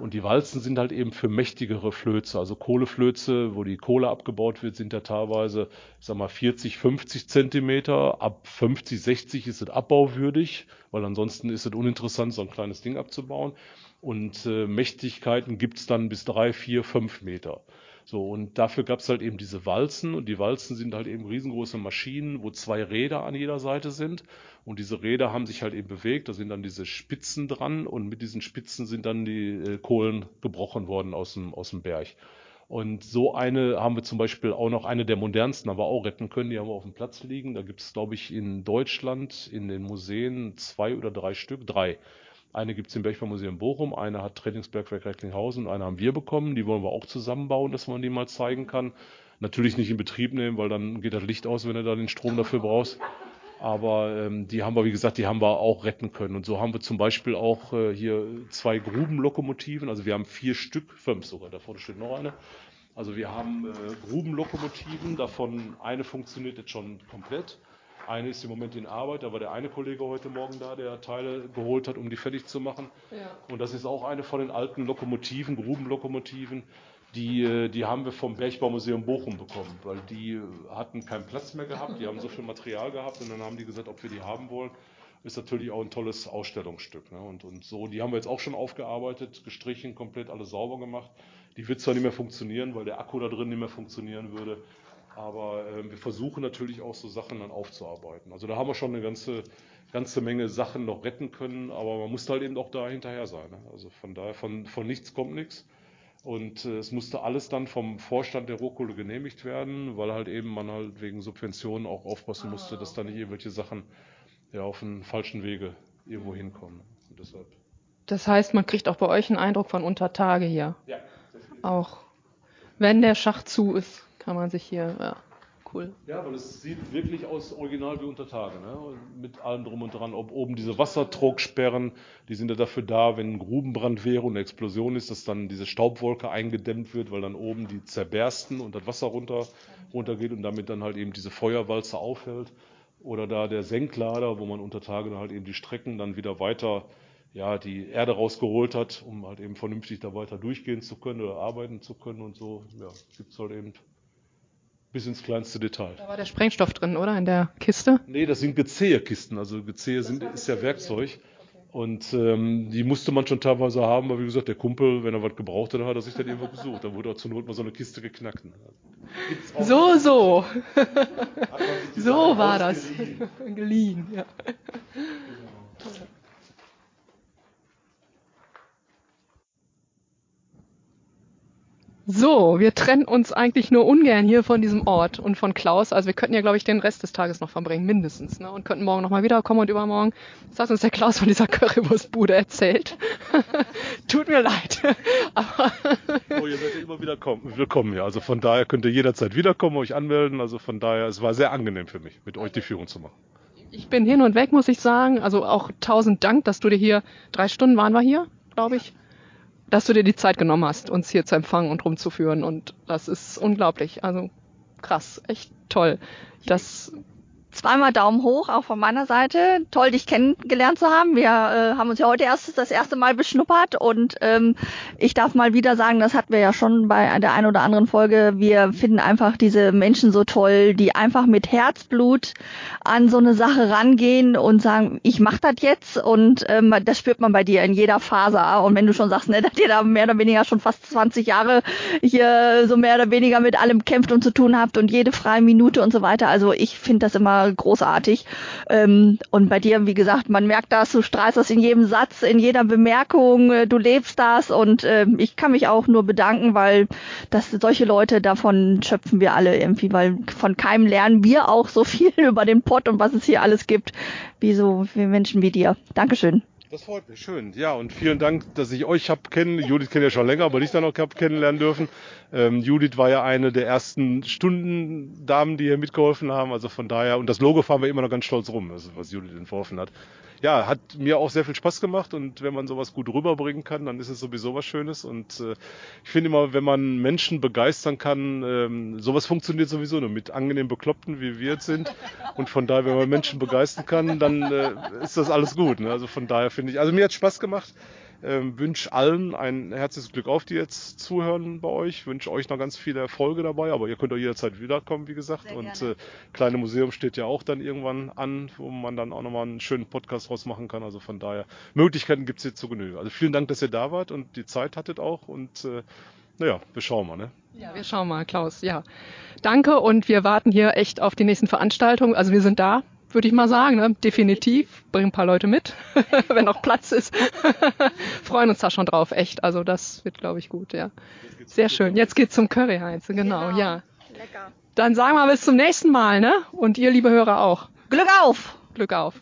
C: Und die Walzen sind halt eben für mächtigere Flöze. Also Kohleflöze, wo die Kohle abgebaut wird, sind ja teilweise, ich sag mal, 40, 50 Zentimeter. Ab 50, 60 ist es abbauwürdig, weil ansonsten ist es uninteressant, so ein kleines Ding abzubauen. Und äh, Mächtigkeiten gibt's dann bis drei, vier, fünf Meter. So, und dafür gab's halt eben diese Walzen und die Walzen sind halt eben riesengroße Maschinen, wo zwei Räder an jeder Seite sind und diese Räder haben sich halt eben bewegt, da sind dann diese Spitzen dran und mit diesen Spitzen sind dann die äh, Kohlen gebrochen worden aus dem, aus dem Berg. Und so eine haben wir zum Beispiel auch noch eine der modernsten, aber auch retten können. Die haben wir auf dem Platz liegen. Da gibt es, glaube ich, in Deutschland in den Museen zwei oder drei Stück. Drei. Eine gibt es im Bergbaumuseum Bochum, eine hat Trainingsbergwerk Recklinghausen und eine haben wir bekommen. Die wollen wir auch zusammenbauen, dass man die mal zeigen kann. Natürlich nicht in Betrieb nehmen, weil dann geht das Licht aus, wenn du da den Strom dafür brauchst. Aber ähm, die haben wir, wie gesagt, die haben wir auch retten können. Und so haben wir zum Beispiel auch äh, hier zwei Grubenlokomotiven. Also wir haben vier Stück, fünf sogar, da vorne steht noch eine. Also wir haben äh, Grubenlokomotiven, davon eine funktioniert jetzt schon komplett. Eine ist im Moment in Arbeit, da war der eine Kollege heute Morgen da, der Teile geholt hat, um die fertig zu machen. Ja. Und das ist auch eine von den alten Lokomotiven, Grubenlokomotiven. Die, äh, die haben wir vom Bergbaumuseum Bochum bekommen, weil die äh, hatten keinen Platz mehr gehabt, die haben so viel Material gehabt und dann haben die gesagt, ob wir die haben wollen. Ist natürlich auch ein tolles Ausstellungsstück. Ne? Und, und so, die haben wir jetzt auch schon aufgearbeitet, gestrichen, komplett alles sauber gemacht. Die wird zwar nicht mehr funktionieren, weil der Akku da drin nicht mehr funktionieren würde, aber äh, wir versuchen natürlich auch so Sachen dann aufzuarbeiten. Also da haben wir schon eine ganze, ganze Menge Sachen noch retten können, aber man muss halt eben auch da hinterher sein. Ne? Also von daher, von, von nichts kommt nichts. Und äh, es musste alles dann vom Vorstand der Rohkohle genehmigt werden, weil halt eben man halt wegen Subventionen auch aufpassen musste, dass da nicht irgendwelche Sachen ja auf einen falschen Wege irgendwo hinkommen. Und deshalb.
A: Das heißt, man kriegt auch bei euch einen Eindruck von Untertage hier.
C: Ja.
A: Auch wenn der Schacht zu ist, kann man sich hier ja, cool.
C: Ja, weil es sieht wirklich aus original wie unter Tage, ne? mit allem drum und dran. Ob oben diese Wasserdrucksperren, die sind ja dafür da, wenn ein Grubenbrand wäre und eine Explosion ist, dass dann diese Staubwolke eingedämmt wird, weil dann oben die zerbersten und das Wasser runter, runtergeht und damit dann halt eben diese Feuerwalze aufhält. Oder da der Senklader, wo man unter Tage halt eben die Strecken dann wieder weiter ja, die Erde rausgeholt hat, um halt eben vernünftig da weiter durchgehen zu können oder arbeiten zu können und so, ja, gibt es halt eben bis ins kleinste Detail.
A: Da war der Sprengstoff drin, oder? In der Kiste?
C: Nee, das sind Gezehe-Kisten. Also Gezehe sind, ist ja Werkzeug. Und ähm, die musste man schon teilweise haben, aber wie gesagt, der Kumpel, wenn er was gebraucht hat, hat er sich dann irgendwo gesucht. Dann wurde auch zur Not mal so eine Kiste geknackt.
A: So, so. so war das. Geliehen, ja. So, wir trennen uns eigentlich nur ungern hier von diesem Ort und von Klaus. Also wir könnten ja, glaube ich, den Rest des Tages noch verbringen, mindestens. Ne? Und könnten morgen nochmal wiederkommen und übermorgen. Das hat uns der Klaus von dieser Currywurstbude erzählt. Tut mir leid.
C: Aber oh, ihr seid ja immer wieder kommen, willkommen, ja. Also von daher könnt ihr jederzeit wiederkommen, euch anmelden. Also von daher, es war sehr angenehm für mich, mit euch die Führung zu machen.
A: Ich bin hin und weg, muss ich sagen. Also auch tausend Dank, dass du dir hier, drei Stunden waren wir hier, glaube ich dass du dir die Zeit genommen hast, uns hier zu empfangen und rumzuführen. Und das ist unglaublich. Also krass, echt toll. Das
B: zweimal Daumen hoch, auch von meiner Seite. Toll, dich kennengelernt zu haben. Wir äh, haben uns ja heute erst das erste Mal beschnuppert und ähm, ich darf mal wieder sagen, das hatten wir ja schon bei der einen oder anderen Folge. Wir finden einfach diese Menschen so toll, die einfach mit Herzblut an so eine Sache rangehen und sagen, ich mach das jetzt und ähm, das spürt man bei dir in jeder Faser. Und wenn du schon sagst, ne, dass ihr da mehr oder weniger schon fast 20 Jahre hier so mehr oder weniger mit allem kämpft und zu tun habt und jede freie Minute und so weiter. Also ich finde das immer großartig. Ähm, und bei dir, wie gesagt, man merkt das, du strahlst das in jedem Satz, in jeder Bemerkung, äh, du lebst das und äh, ich kann mich auch nur bedanken, weil das solche Leute, davon schöpfen wir alle irgendwie, weil von keinem lernen wir auch so viel über den Pott und was es hier alles gibt, wie so wie Menschen wie dir. Dankeschön.
C: Das freut mich, schön. Ja, und vielen Dank, dass ich euch hab kennen. Judith kenne ja schon länger, aber dich dann noch hab kennenlernen dürfen. Ähm, Judith war ja eine der ersten Stundendamen, die hier mitgeholfen haben. Also von daher, und das Logo fahren wir immer noch ganz stolz rum, also was Judith entworfen hat. Ja, hat mir auch sehr viel Spaß gemacht und wenn man sowas gut rüberbringen kann, dann ist es sowieso was Schönes. Und äh, ich finde immer, wenn man Menschen begeistern kann, ähm, sowas funktioniert sowieso nur mit angenehm Bekloppten, wie wir jetzt sind. Und von daher, wenn man Menschen begeistern kann, dann äh, ist das alles gut. Ne? Also von daher finde ich, also mir hat Spaß gemacht. Ähm, wünsche allen ein herzliches Glück auf, die jetzt zuhören bei euch. Wünsche euch noch ganz viele Erfolge dabei, aber ihr könnt auch jederzeit wiederkommen, wie gesagt.
B: Sehr
C: und äh, kleine Museum steht ja auch dann irgendwann an, wo man dann auch nochmal einen schönen Podcast draus machen kann. Also von daher, Möglichkeiten gibt's hier zu Genüge. Also vielen Dank, dass ihr da wart und die Zeit hattet auch. Und äh, naja, wir schauen mal, ne?
A: Ja, wir schauen mal, Klaus. Ja, danke und wir warten hier echt auf die nächsten Veranstaltungen. Also wir sind da, würde ich mal sagen, ne? definitiv. Bringen ein paar Leute mit, wenn noch Platz ist. Freuen uns da schon drauf, echt. Also das wird, glaube ich, gut, ja. Sehr schön. Jetzt geht's zum Curry Heinz, genau,
B: Genau.
A: ja.
B: Lecker.
A: Dann sagen wir bis zum nächsten Mal, ne? Und ihr, liebe Hörer, auch.
B: Glück auf!
A: Glück auf.